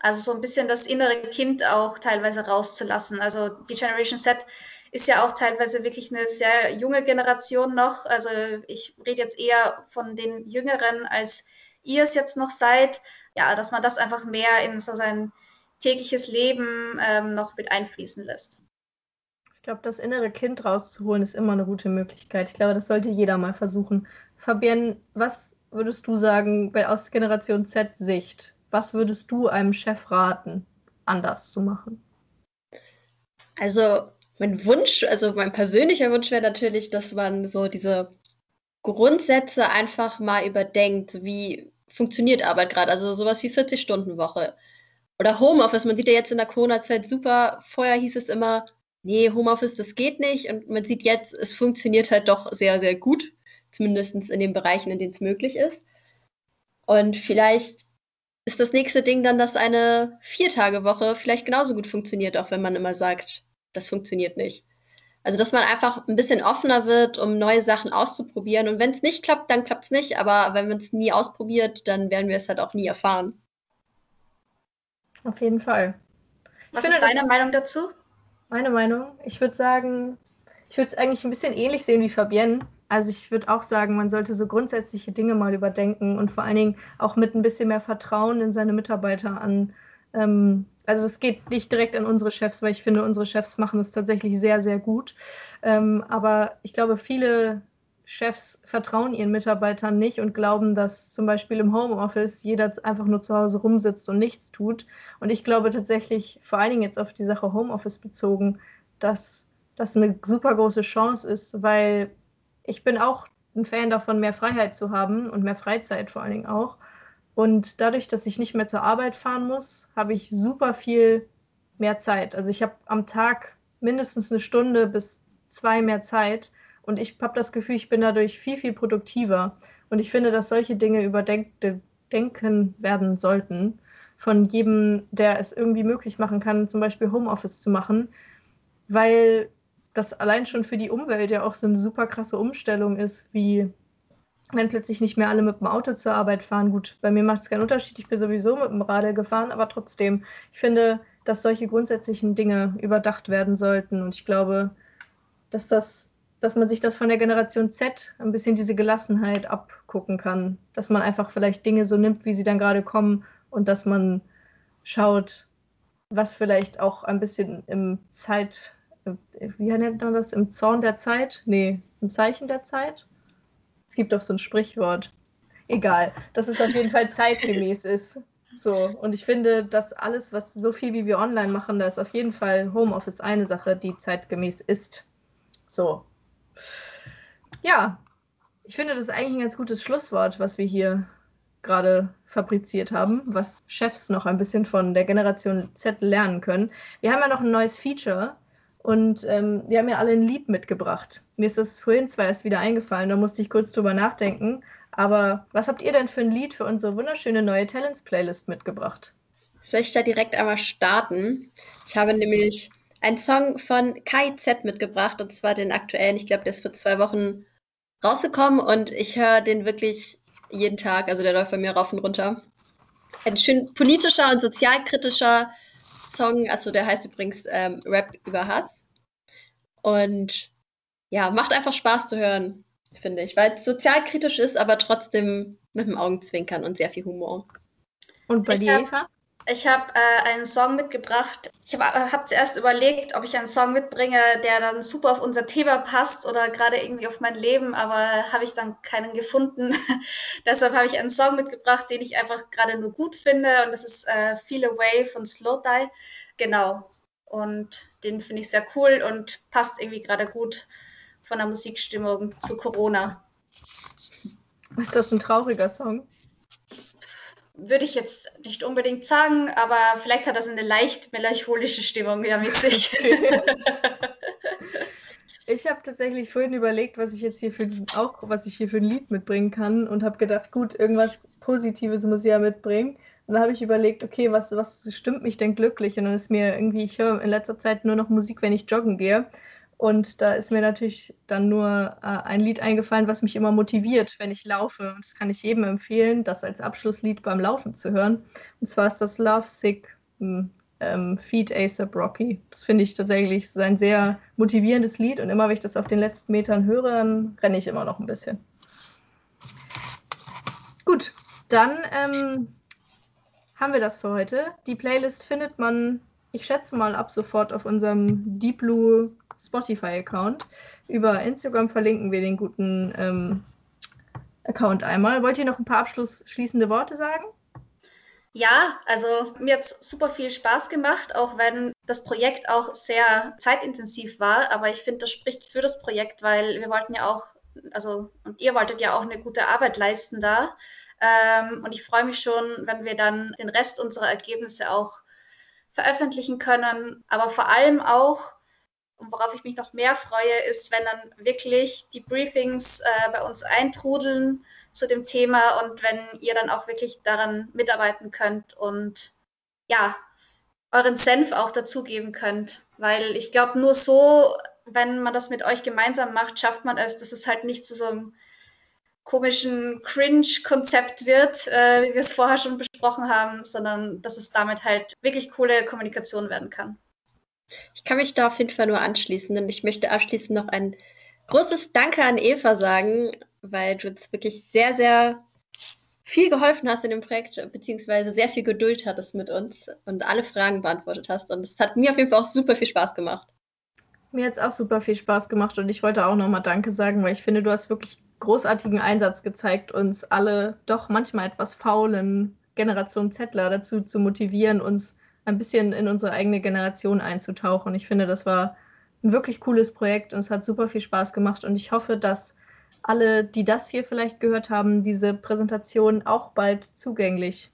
Also so ein bisschen das innere Kind auch teilweise rauszulassen. Also die Generation Z ist ja auch teilweise wirklich eine sehr junge Generation noch. Also ich rede jetzt eher von den Jüngeren, als ihr es jetzt noch seid. Ja, dass man das einfach mehr in so sein tägliches Leben ähm, noch mit einfließen lässt. Ich glaube, das innere Kind rauszuholen ist immer eine gute Möglichkeit. Ich glaube, das sollte jeder mal versuchen. Fabienne, was würdest du sagen aus Generation Z-Sicht? Was würdest du einem Chef raten, anders zu machen? Also mein Wunsch, also mein persönlicher Wunsch wäre natürlich, dass man so diese Grundsätze einfach mal überdenkt, wie funktioniert Arbeit gerade, also sowas wie 40-Stunden-Woche oder Homeoffice. Man sieht ja jetzt in der Corona-Zeit super, vorher hieß es immer, nee, Homeoffice, das geht nicht und man sieht jetzt, es funktioniert halt doch sehr, sehr gut zumindest in den Bereichen, in denen es möglich ist. Und vielleicht ist das nächste Ding dann, dass eine Viertagewoche vielleicht genauso gut funktioniert, auch wenn man immer sagt, das funktioniert nicht. Also, dass man einfach ein bisschen offener wird, um neue Sachen auszuprobieren. Und wenn es nicht klappt, dann klappt es nicht. Aber wenn man es nie ausprobiert, dann werden wir es halt auch nie erfahren. Auf jeden Fall. Was finde, ist deine Meinung dazu? Meine Meinung? Ich würde sagen, ich würde es eigentlich ein bisschen ähnlich sehen wie Fabienne. Also ich würde auch sagen, man sollte so grundsätzliche Dinge mal überdenken und vor allen Dingen auch mit ein bisschen mehr Vertrauen in seine Mitarbeiter an. Ähm, also es geht nicht direkt an unsere Chefs, weil ich finde, unsere Chefs machen es tatsächlich sehr, sehr gut. Ähm, aber ich glaube, viele Chefs vertrauen ihren Mitarbeitern nicht und glauben, dass zum Beispiel im Homeoffice jeder einfach nur zu Hause rumsitzt und nichts tut. Und ich glaube tatsächlich, vor allen Dingen jetzt auf die Sache Homeoffice bezogen, dass das eine super große Chance ist, weil ich bin auch ein Fan davon, mehr Freiheit zu haben und mehr Freizeit vor allen Dingen auch. Und dadurch, dass ich nicht mehr zur Arbeit fahren muss, habe ich super viel mehr Zeit. Also ich habe am Tag mindestens eine Stunde bis zwei mehr Zeit. und ich habe das Gefühl, ich bin dadurch viel, viel produktiver. Und ich finde, dass solche Dinge überdenken werden sollten von jedem, der es irgendwie möglich machen kann, zum Beispiel Homeoffice zu machen, weil das allein schon für die Umwelt ja auch so eine super krasse Umstellung ist, wie wenn plötzlich nicht mehr alle mit dem Auto zur Arbeit fahren. Gut, bei mir macht es keinen Unterschied, ich bin sowieso mit dem Radl gefahren, aber trotzdem, ich finde, dass solche grundsätzlichen Dinge überdacht werden sollten und ich glaube, dass das dass man sich das von der Generation Z ein bisschen diese Gelassenheit abgucken kann, dass man einfach vielleicht Dinge so nimmt, wie sie dann gerade kommen und dass man schaut, was vielleicht auch ein bisschen im Zeit, wie nennt man das, im Zorn der Zeit? Nee, im Zeichen der Zeit? Es gibt doch so ein Sprichwort. Egal, dass es auf jeden Fall zeitgemäß ist. So, und ich finde, dass alles, was so viel wie wir online machen, da ist auf jeden Fall Homeoffice eine Sache, die zeitgemäß ist. So. Ja, ich finde, das ist eigentlich ein ganz gutes Schlusswort, was wir hier gerade fabriziert haben, was Chefs noch ein bisschen von der Generation Z lernen können. Wir haben ja noch ein neues Feature und ähm, wir haben ja alle ein Lied mitgebracht. Mir ist das vorhin zwar erst wieder eingefallen, da musste ich kurz drüber nachdenken. Aber was habt ihr denn für ein Lied für unsere wunderschöne neue Talents-Playlist mitgebracht? Soll ich da direkt einmal starten? Ich habe nämlich einen Song von KIZ mitgebracht und zwar den aktuellen. Ich glaube, der ist vor zwei Wochen rausgekommen und ich höre den wirklich jeden Tag. Also der läuft bei mir rauf und runter. Ein schön politischer und sozialkritischer Song. Also der heißt übrigens ähm, Rap über Hass. Und ja, macht einfach Spaß zu hören, finde ich, weil es sozialkritisch ist, aber trotzdem mit dem Augenzwinkern und sehr viel Humor. Und bei ich dir, Eva? Ich habe äh, einen Song mitgebracht. Ich habe äh, hab zuerst überlegt, ob ich einen Song mitbringe, der dann super auf unser Thema passt oder gerade irgendwie auf mein Leben, aber habe ich dann keinen gefunden. Deshalb habe ich einen Song mitgebracht, den ich einfach gerade nur gut finde und das ist äh, Feel Away von Slow Die. Genau. Und den finde ich sehr cool und passt irgendwie gerade gut von der Musikstimmung zu Corona. Ist das ein trauriger Song? würde ich jetzt nicht unbedingt sagen, aber vielleicht hat das eine leicht melancholische Stimmung ja mit sich. ich habe tatsächlich vorhin überlegt, was ich jetzt hier für auch was ich hier für ein Lied mitbringen kann und habe gedacht, gut, irgendwas Positives muss ich ja mitbringen. Und dann habe ich überlegt, okay, was, was stimmt mich denn glücklich? Und dann ist mir irgendwie, ich höre in letzter Zeit nur noch Musik, wenn ich joggen gehe. Und da ist mir natürlich dann nur äh, ein Lied eingefallen, was mich immer motiviert, wenn ich laufe. Und das kann ich jedem empfehlen, das als Abschlusslied beim Laufen zu hören. Und zwar ist das Love Sick hm, ähm, Feed ASAP Rocky. Das finde ich tatsächlich ein sehr motivierendes Lied. Und immer, wenn ich das auf den letzten Metern höre, dann renne ich immer noch ein bisschen. Gut, dann ähm, haben wir das für heute. Die Playlist findet man, ich schätze mal, ab sofort auf unserem Deep Blue Spotify-Account. Über Instagram verlinken wir den guten ähm, Account einmal. Wollt ihr noch ein paar abschließende Worte sagen? Ja, also mir hat es super viel Spaß gemacht, auch wenn das Projekt auch sehr zeitintensiv war. Aber ich finde, das spricht für das Projekt, weil wir wollten ja auch, also und ihr wolltet ja auch eine gute Arbeit leisten da. Ähm, und ich freue mich schon, wenn wir dann den Rest unserer Ergebnisse auch veröffentlichen können. Aber vor allem auch, und worauf ich mich noch mehr freue, ist, wenn dann wirklich die Briefings äh, bei uns eintrudeln zu dem Thema und wenn ihr dann auch wirklich daran mitarbeiten könnt und ja, euren Senf auch dazugeben könnt. Weil ich glaube, nur so, wenn man das mit euch gemeinsam macht, schafft man es, dass es halt nicht zu so einem komischen Cringe-Konzept wird, äh, wie wir es vorher schon besprochen haben, sondern dass es damit halt wirklich coole Kommunikation werden kann. Ich kann mich da auf jeden Fall nur anschließen und ich möchte abschließend noch ein großes Danke an Eva sagen, weil du uns wirklich sehr, sehr viel geholfen hast in dem Projekt, beziehungsweise sehr viel Geduld hattest mit uns und alle Fragen beantwortet hast. Und es hat mir auf jeden Fall auch super viel Spaß gemacht. Mir hat es auch super viel Spaß gemacht und ich wollte auch nochmal Danke sagen, weil ich finde, du hast wirklich großartigen Einsatz gezeigt, uns alle doch manchmal etwas faulen Generation Zettler dazu zu motivieren, uns ein bisschen in unsere eigene Generation einzutauchen. Ich finde, das war ein wirklich cooles Projekt und es hat super viel Spaß gemacht und ich hoffe, dass alle, die das hier vielleicht gehört haben, diese Präsentation auch bald zugänglich,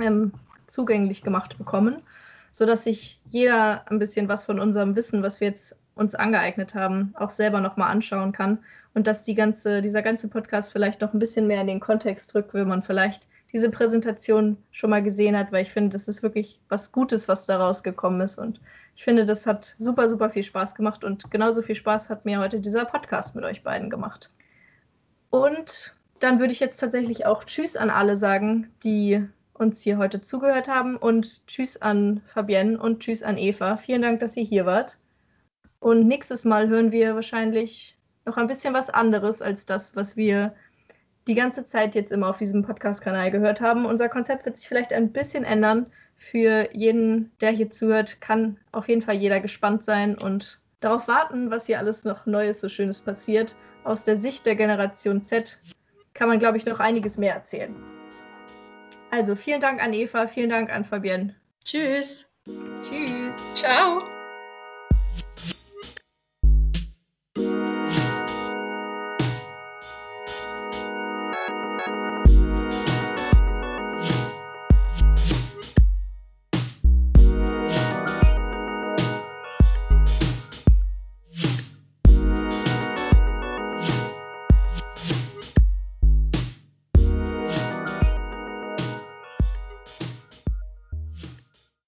ähm, zugänglich gemacht bekommen, sodass sich jeder ein bisschen was von unserem Wissen, was wir jetzt uns angeeignet haben, auch selber nochmal anschauen kann und dass die ganze, dieser ganze Podcast vielleicht noch ein bisschen mehr in den Kontext drückt, wenn man vielleicht diese Präsentation schon mal gesehen hat, weil ich finde, das ist wirklich was Gutes, was da rausgekommen ist. Und ich finde, das hat super, super viel Spaß gemacht und genauso viel Spaß hat mir heute dieser Podcast mit euch beiden gemacht. Und dann würde ich jetzt tatsächlich auch Tschüss an alle sagen, die uns hier heute zugehört haben und Tschüss an Fabienne und Tschüss an Eva. Vielen Dank, dass ihr hier wart. Und nächstes Mal hören wir wahrscheinlich noch ein bisschen was anderes als das, was wir die ganze Zeit jetzt immer auf diesem Podcast-Kanal gehört haben. Unser Konzept wird sich vielleicht ein bisschen ändern. Für jeden, der hier zuhört, kann auf jeden Fall jeder gespannt sein und darauf warten, was hier alles noch Neues, so Schönes passiert. Aus der Sicht der Generation Z kann man, glaube ich, noch einiges mehr erzählen. Also vielen Dank an Eva, vielen Dank an Fabienne. Tschüss. Tschüss. Ciao.